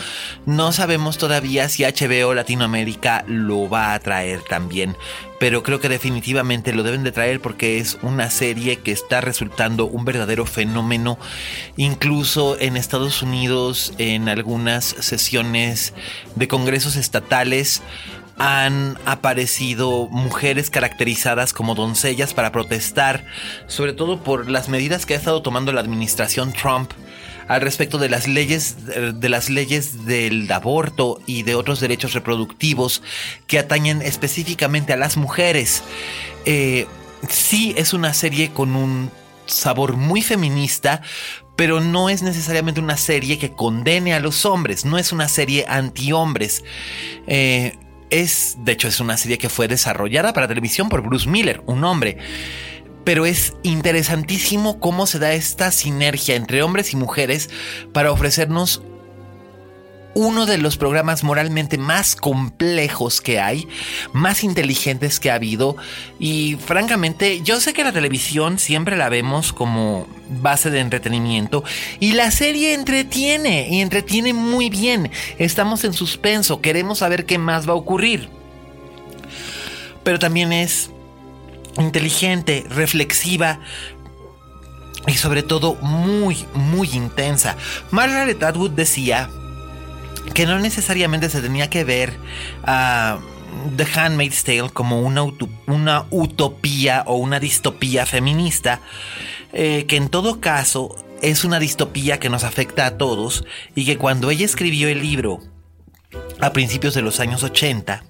No sabemos todavía si HBO Latinoamérica lo va a traer también. Pero creo que definitivamente lo deben de traer porque es una serie que está resultando un verdadero fenómeno. Incluso en Estados Unidos, en algunas sesiones de congresos estatales, han aparecido mujeres caracterizadas como doncellas para protestar, sobre todo por las medidas que ha estado tomando la administración Trump al respecto de las leyes de las leyes del aborto y de otros derechos reproductivos que atañen específicamente a las mujeres. Eh, sí es una serie con un sabor muy feminista, pero no es necesariamente una serie que condene a los hombres, no es una serie anti-hombres. Eh, es, de hecho, es una serie que fue desarrollada para televisión por Bruce Miller, un hombre. Pero es interesantísimo cómo se da esta sinergia entre hombres y mujeres para ofrecernos uno de los programas moralmente más complejos que hay, más inteligentes que ha habido y francamente yo sé que la televisión siempre la vemos como base de entretenimiento y la serie entretiene y entretiene muy bien. Estamos en suspenso, queremos saber qué más va a ocurrir. Pero también es inteligente, reflexiva, y sobre todo muy, muy intensa. Margaret Atwood decía que no necesariamente se tenía que ver a The Handmaid's Tale como una, una utopía o una distopía feminista, eh, que en todo caso es una distopía que nos afecta a todos y que cuando ella escribió el libro a principios de los años 80,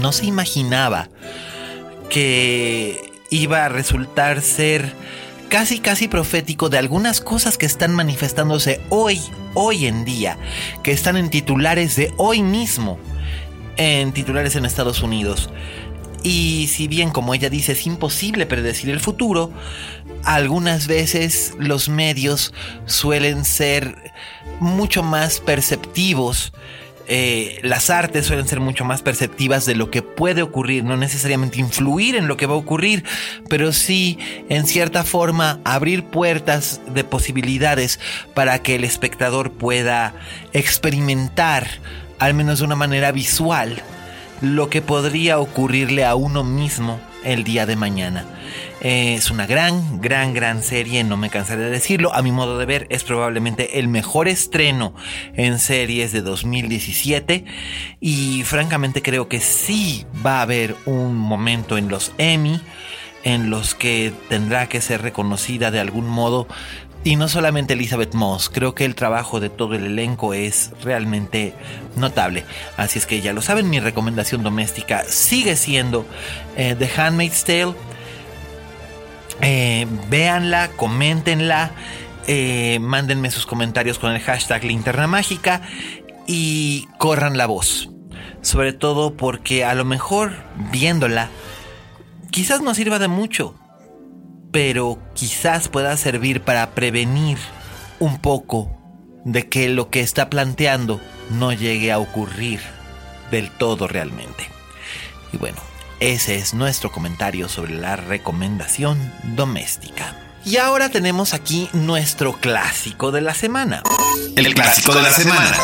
no se imaginaba que iba a resultar ser casi casi profético de algunas cosas que están manifestándose hoy, hoy en día, que están en titulares de hoy mismo, en titulares en Estados Unidos. Y si bien, como ella dice, es imposible predecir el futuro, algunas veces los medios suelen ser mucho más perceptivos eh, las artes suelen ser mucho más perceptivas de lo que puede ocurrir, no necesariamente influir en lo que va a ocurrir, pero sí en cierta forma abrir puertas de posibilidades para que el espectador pueda experimentar, al menos de una manera visual, lo que podría ocurrirle a uno mismo el día de mañana. Es una gran, gran, gran serie, no me cansaré de decirlo. A mi modo de ver, es probablemente el mejor estreno en series de 2017. Y francamente creo que sí va a haber un momento en los Emmy en los que tendrá que ser reconocida de algún modo. Y no solamente Elizabeth Moss, creo que el trabajo de todo el elenco es realmente notable. Así es que ya lo saben, mi recomendación doméstica sigue siendo eh, The Handmaid's Tale eh, véanla, coméntenla, eh, mándenme sus comentarios con el hashtag Linterna Mágica y corran la voz. Sobre todo porque a lo mejor viéndola, quizás no sirva de mucho, pero quizás pueda servir para prevenir un poco de que lo que está planteando no llegue a ocurrir del todo realmente. Y bueno, ese es nuestro comentario sobre la recomendación doméstica. Y ahora tenemos aquí nuestro clásico de la semana. El clásico de la semana.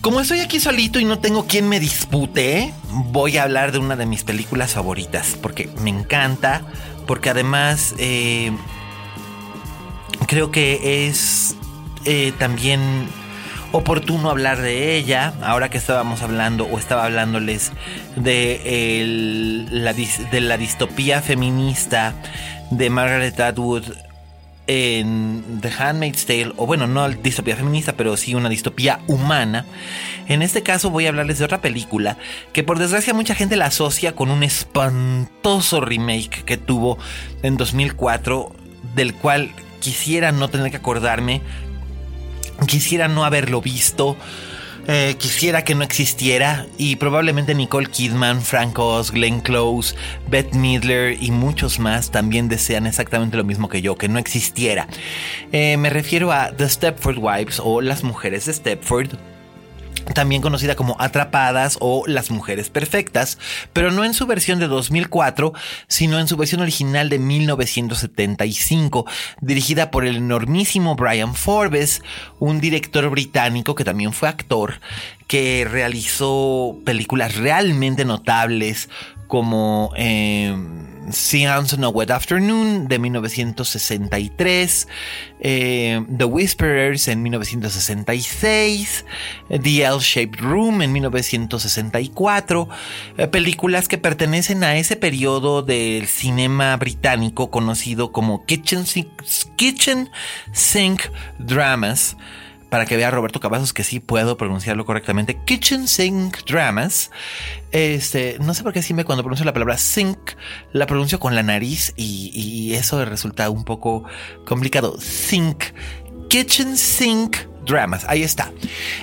Como estoy aquí solito y no tengo quien me dispute, voy a hablar de una de mis películas favoritas, porque me encanta, porque además eh, creo que es eh, también oportuno hablar de ella, ahora que estábamos hablando o estaba hablándoles de, la, de la distopía feminista de Margaret Atwood en The Handmaid's Tale, o bueno, no distopía feminista, pero sí una distopía humana. En este caso voy a hablarles de otra película que por desgracia mucha gente la asocia con un espantoso remake que tuvo en 2004, del cual quisiera no tener que acordarme, Quisiera no haberlo visto. Eh, quisiera que no existiera y probablemente Nicole Kidman, Frank Oz, Glenn Close, Beth Midler y muchos más también desean exactamente lo mismo que yo, que no existiera. Eh, me refiero a The Stepford Wives o Las Mujeres de Stepford también conocida como Atrapadas o Las Mujeres Perfectas, pero no en su versión de 2004, sino en su versión original de 1975, dirigida por el enormísimo Brian Forbes, un director británico que también fue actor, que realizó películas realmente notables como... Eh, Seance on a Wet Afternoon de 1963, eh, The Whisperers en 1966, The L-Shaped Room en 1964, eh, películas que pertenecen a ese periodo del cinema británico conocido como Kitchen Kitchen Sink Dramas para que vea Roberto Cavazos que sí puedo pronunciarlo correctamente. Kitchen Sink Dramas. Este, no sé por qué siempre cuando pronuncio la palabra sink la pronuncio con la nariz y, eso resulta un poco complicado. Sink. Kitchen Sink Dramas, ahí está.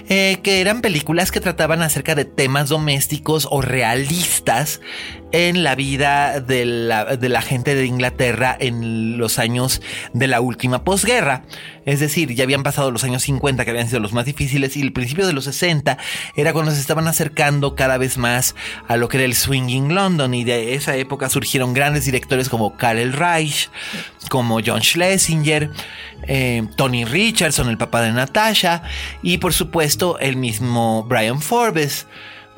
Eh, que eran películas que trataban acerca de temas domésticos o realistas en la vida de la, gente de Inglaterra en los años de la última posguerra. Es decir, ya habían pasado los años 50 que habían sido los más difíciles y el principio de los 60 era cuando se estaban acercando cada vez más a lo que era el swinging London y de esa época surgieron grandes directores como Karel Reich, como John Schlesinger, eh, Tony Richardson, el papá de Natasha y por supuesto el mismo Brian Forbes.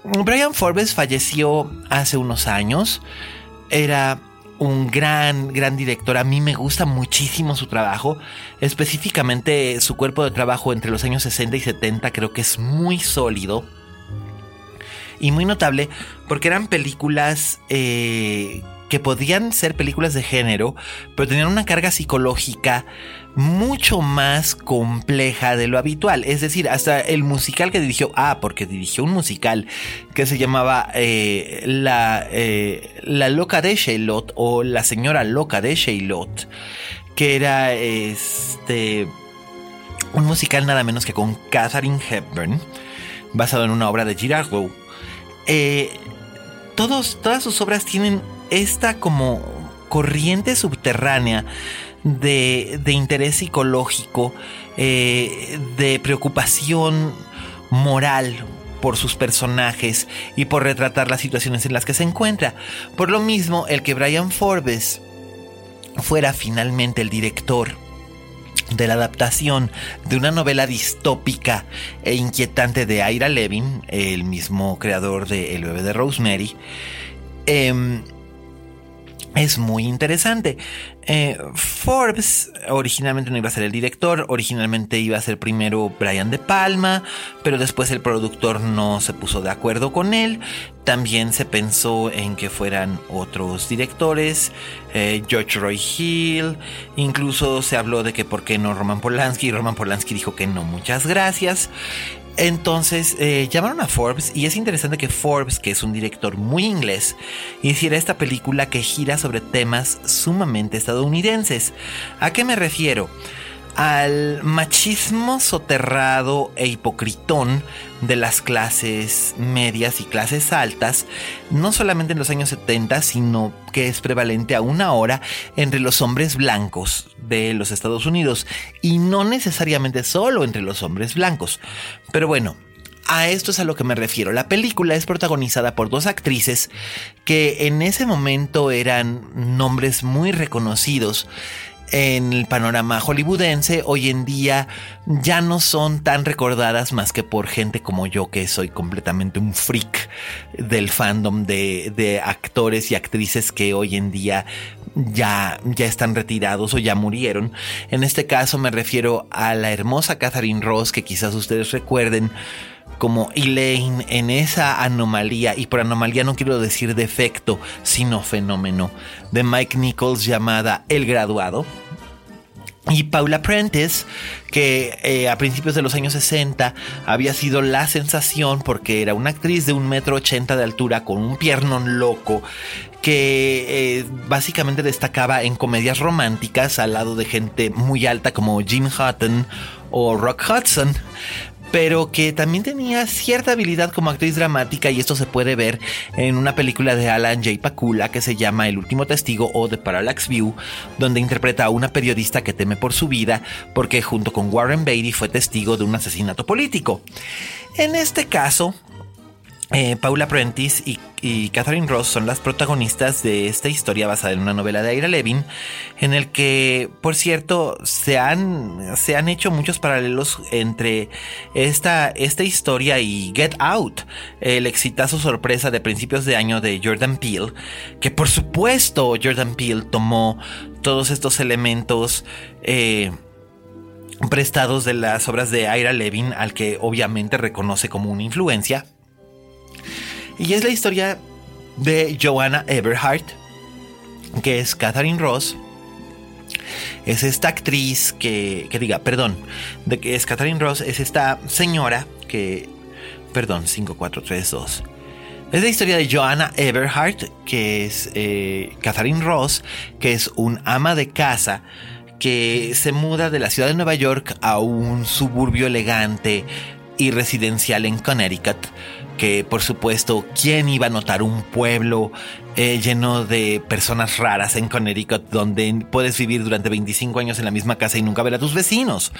Brian Forbes falleció hace unos años. Era un gran, gran director. A mí me gusta muchísimo su trabajo. Específicamente su cuerpo de trabajo entre los años 60 y 70 creo que es muy sólido. Y muy notable porque eran películas eh, que podían ser películas de género, pero tenían una carga psicológica mucho más compleja de lo habitual. Es decir, hasta el musical que dirigió, ah, porque dirigió un musical que se llamaba eh, la, eh, la loca de Shailot o La señora loca de Shailot, que era este un musical nada menos que con Catherine Hepburn, basado en una obra de Girardot. Eh, todos, todas sus obras tienen esta como corriente subterránea de, interés psicológico, eh, de preocupación moral por sus personajes y por retratar las situaciones en las que se encuentra. Por lo mismo, el que Brian Forbes fuera finalmente el director de la adaptación de una novela distópica e inquietante de Ira Levin, el mismo creador de El bebé de Rosemary, em, es muy interesante. Eh, Forbes originalmente no iba a ser el director, originalmente iba a ser primero Brian De Palma, pero después el productor no se puso de acuerdo con él. También se pensó en que fueran otros directores, eh, George Roy Hill, incluso se habló de que por qué no Roman Polanski, Roman Polanski dijo que no, muchas gracias. Entonces eh, llamaron a Forbes y es interesante que Forbes, que es un director muy inglés, hiciera esta película que gira sobre temas sumamente estadounidenses. ¿A qué me refiero? Al machismo soterrado e hipocritón de las clases medias y clases altas, no solamente en los años 70, sino que es prevalente aún ahora entre los hombres blancos de los Estados Unidos, y no necesariamente solo entre los hombres blancos. Pero bueno, a esto es a lo que me refiero. La película es protagonizada por dos actrices que en ese momento eran nombres muy reconocidos en el panorama hollywoodense hoy en día ya no son tan recordadas más que por gente como yo que soy completamente un freak del fandom de, actores y actrices que hoy en día ya, ya están retirados o ya murieron. En este caso me refiero a la hermosa Catherine Ross que quizás ustedes recuerden como Elaine en esa anomalía, y por anomalía no quiero decir defecto, sino fenómeno, de Mike Nichols llamada El Graduado. Y Paula Prentice, que eh, a principios de los años 60 había sido la sensación porque era una actriz de un metro ochenta de altura con un piernón loco que eh, básicamente destacaba en comedias románticas al lado de gente muy alta como Jim Hutton o Rock Hudson, pero que también tenía cierta habilidad como actriz dramática y esto se puede ver en una película de Alan J. Pakula que se llama El último testigo o The Parallax View, donde interpreta a una periodista que teme por su vida porque junto con Warren Beatty fue testigo de un asesinato político. En este caso, eh, Paula Prentice y, Catherine Ross son las protagonistas de esta historia basada en una novela de Ira Levin, en el que, por cierto, se han, se han hecho muchos paralelos entre esta, esta historia y Get Out, el exitazo sorpresa de principios de año de Jordan Peele, que por supuesto Jordan Peele tomó todos estos elementos. Eh, prestados de las obras de Ira Levin, al que obviamente reconoce como una influencia, y es la historia de Joanna Everhart, que es Catherine Ross. Es esta actriz que, que diga, perdón, de que es Catherine Ross, es esta señora que, perdón, 5432. Es la historia de Joanna Everhart, que es eh, Catherine Ross, que es un ama de casa que se muda de la ciudad de Nueva York a un suburbio elegante y residencial en Connecticut, que por supuesto, ¿quién iba a notar un pueblo eh, lleno de personas raras en Connecticut donde puedes vivir durante 25 años en la misma casa y nunca ver a tus vecinos?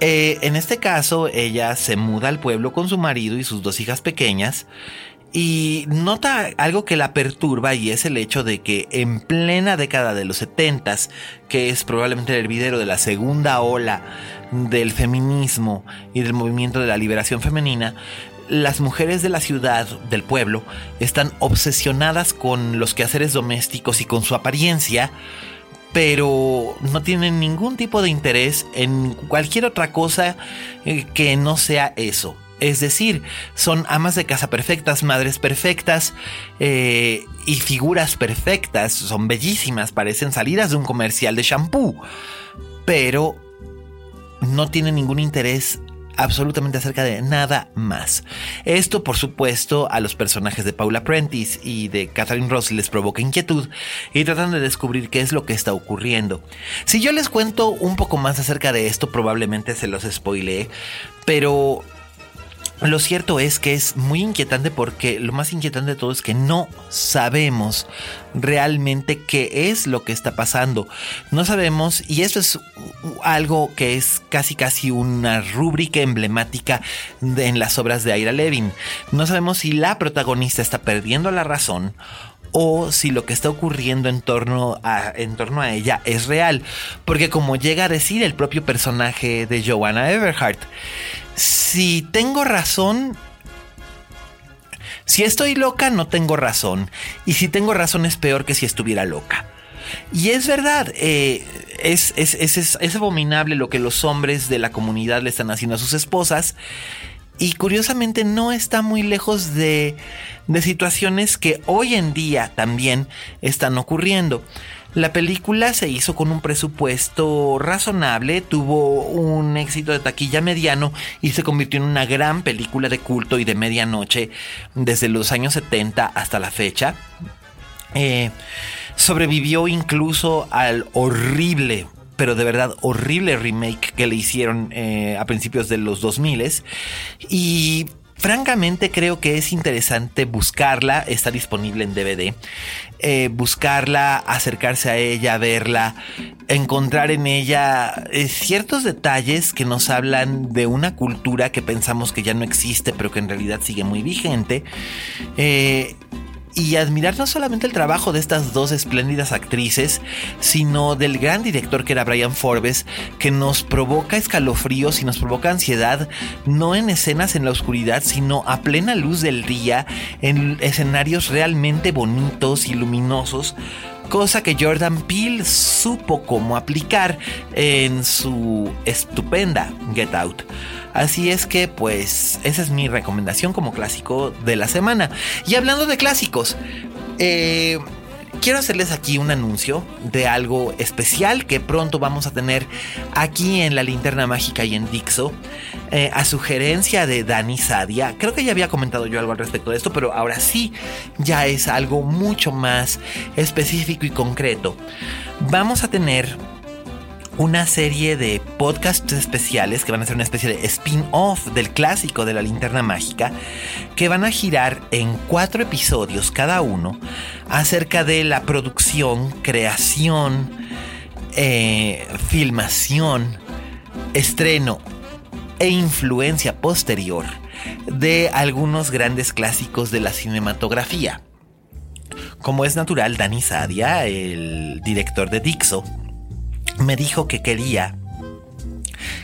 Eh, en este caso, ella se muda al pueblo con su marido y sus dos hijas pequeñas y nota algo que la perturba y es el hecho de que en plena década de los 70, que es probablemente el hervidero de la segunda ola del feminismo y del movimiento de la liberación femenina, las mujeres de la ciudad, del pueblo, están obsesionadas con los quehaceres domésticos y con su apariencia, pero no tienen ningún tipo de interés en cualquier otra cosa eh, que no sea eso. Es decir, son amas de casa perfectas, madres perfectas eh, y figuras perfectas. Son bellísimas, parecen salidas de un comercial de shampoo. Pero no tienen ningún interés absolutamente acerca de nada más. Esto, por supuesto, a los personajes de Paula Prentice y de Catherine Ross les provoca inquietud y tratan de descubrir qué es lo que está ocurriendo. Si yo les cuento un poco más acerca de esto, probablemente se los spoileé, pero lo cierto es que es muy inquietante porque lo más inquietante de todo es que no sabemos realmente qué es lo que está pasando. No sabemos, y eso es algo que es casi casi una rúbrica emblemática en las obras de Ira Levin. No sabemos si la protagonista está perdiendo la razón o si lo que está ocurriendo en torno a, en torno a ella es real. Porque como llega a decir el propio personaje de Joanna Everhart, si tengo razón, si estoy loca, no tengo razón. Y si tengo razón es peor que si estuviera loca. Y es verdad, eh, es, es, es, abominable lo que los hombres de la comunidad le están haciendo a sus esposas. Y curiosamente no está muy lejos de, de situaciones que hoy en día también están ocurriendo. La película se hizo con un presupuesto razonable, tuvo un éxito de taquilla mediano y se convirtió en una gran película de culto y de medianoche desde los años 70 hasta la fecha. Eh, sobrevivió incluso al horrible pero de verdad horrible remake que le hicieron eh, a principios de los 2000 y Francamente creo que es interesante buscarla, está disponible en DVD, eh, buscarla, acercarse a ella, verla, encontrar en ella eh, ciertos detalles que nos hablan de una cultura que pensamos que ya no existe, pero que en realidad sigue muy vigente. Eh, y admirar no solamente el trabajo de estas dos espléndidas actrices, sino del gran director que era Brian Forbes, que nos provoca escalofríos y nos provoca ansiedad, no en escenas en la oscuridad, sino a plena luz del día, en escenarios realmente bonitos y luminosos, cosa que Jordan Peele supo cómo aplicar en su estupenda Get Out. Así es que pues esa es mi recomendación como clásico de la semana. Y hablando de clásicos, eh, quiero hacerles aquí un anuncio de algo especial que pronto vamos a tener aquí en la linterna mágica y en Dixo. Eh, a sugerencia de Dani Sadia. Creo que ya había comentado yo algo al respecto de esto, pero ahora sí ya es algo mucho más específico y concreto. Vamos a tener una serie de podcasts especiales que van a ser una especie de spin-off del clásico de la linterna mágica, que van a girar en cuatro episodios cada uno acerca de la producción, creación, eh, filmación, estreno e influencia posterior de algunos grandes clásicos de la cinematografía. Como es natural, Dani Sadia, el director de Dixo, me dijo que quería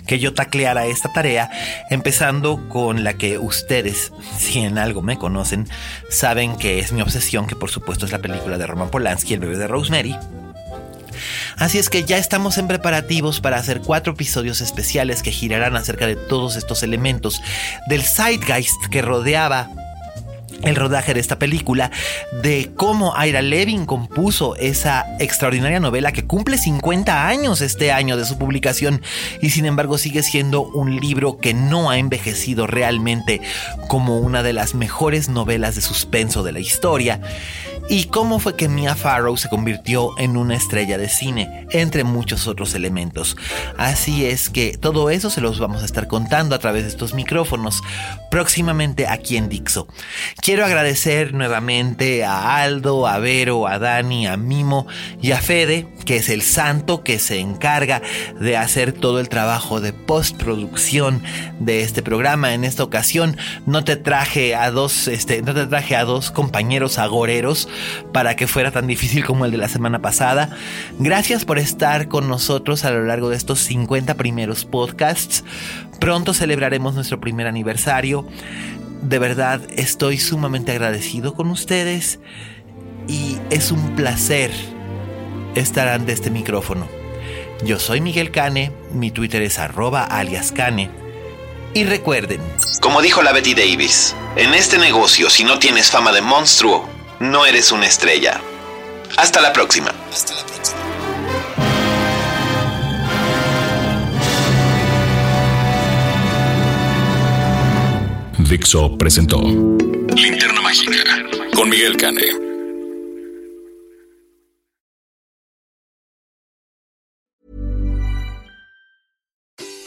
que yo tacleara esta tarea, empezando con la que ustedes, si en algo me conocen, saben que es mi obsesión, que por supuesto es la película de Roman Polanski, El bebé de Rosemary. Así es que ya estamos en preparativos para hacer cuatro episodios especiales que girarán acerca de todos estos elementos del zeitgeist que rodeaba el rodaje de esta película, de cómo Ira Levin compuso esa extraordinaria novela que cumple 50 años este año de su publicación y sin embargo sigue siendo un libro que no ha envejecido realmente como una de las mejores novelas de suspenso de la historia. Y cómo fue que Mia Farrow se convirtió en una estrella de cine, entre muchos otros elementos. Así es que todo eso se los vamos a estar contando a través de estos micrófonos próximamente aquí en Dixo. Quiero agradecer nuevamente a Aldo, a Vero, a Dani, a Mimo y a Fede, que es el santo que se encarga de hacer todo el trabajo de postproducción de este programa. En esta ocasión no te traje a dos, este, no te traje a dos compañeros agoreros para que fuera tan difícil como el de la semana pasada. Gracias por estar con nosotros a lo largo de estos 50 primeros podcasts. Pronto celebraremos nuestro primer aniversario. De verdad estoy sumamente agradecido con ustedes y es un placer estar ante este micrófono. Yo soy Miguel Cane, mi Twitter es arroba alias Cane. Y recuerden, como dijo la Betty Davis, en este negocio si no tienes fama de monstruo, no eres una estrella. Hasta la próxima. Hasta la próxima. Dixo presentó Linterna Mágica con Miguel Cane.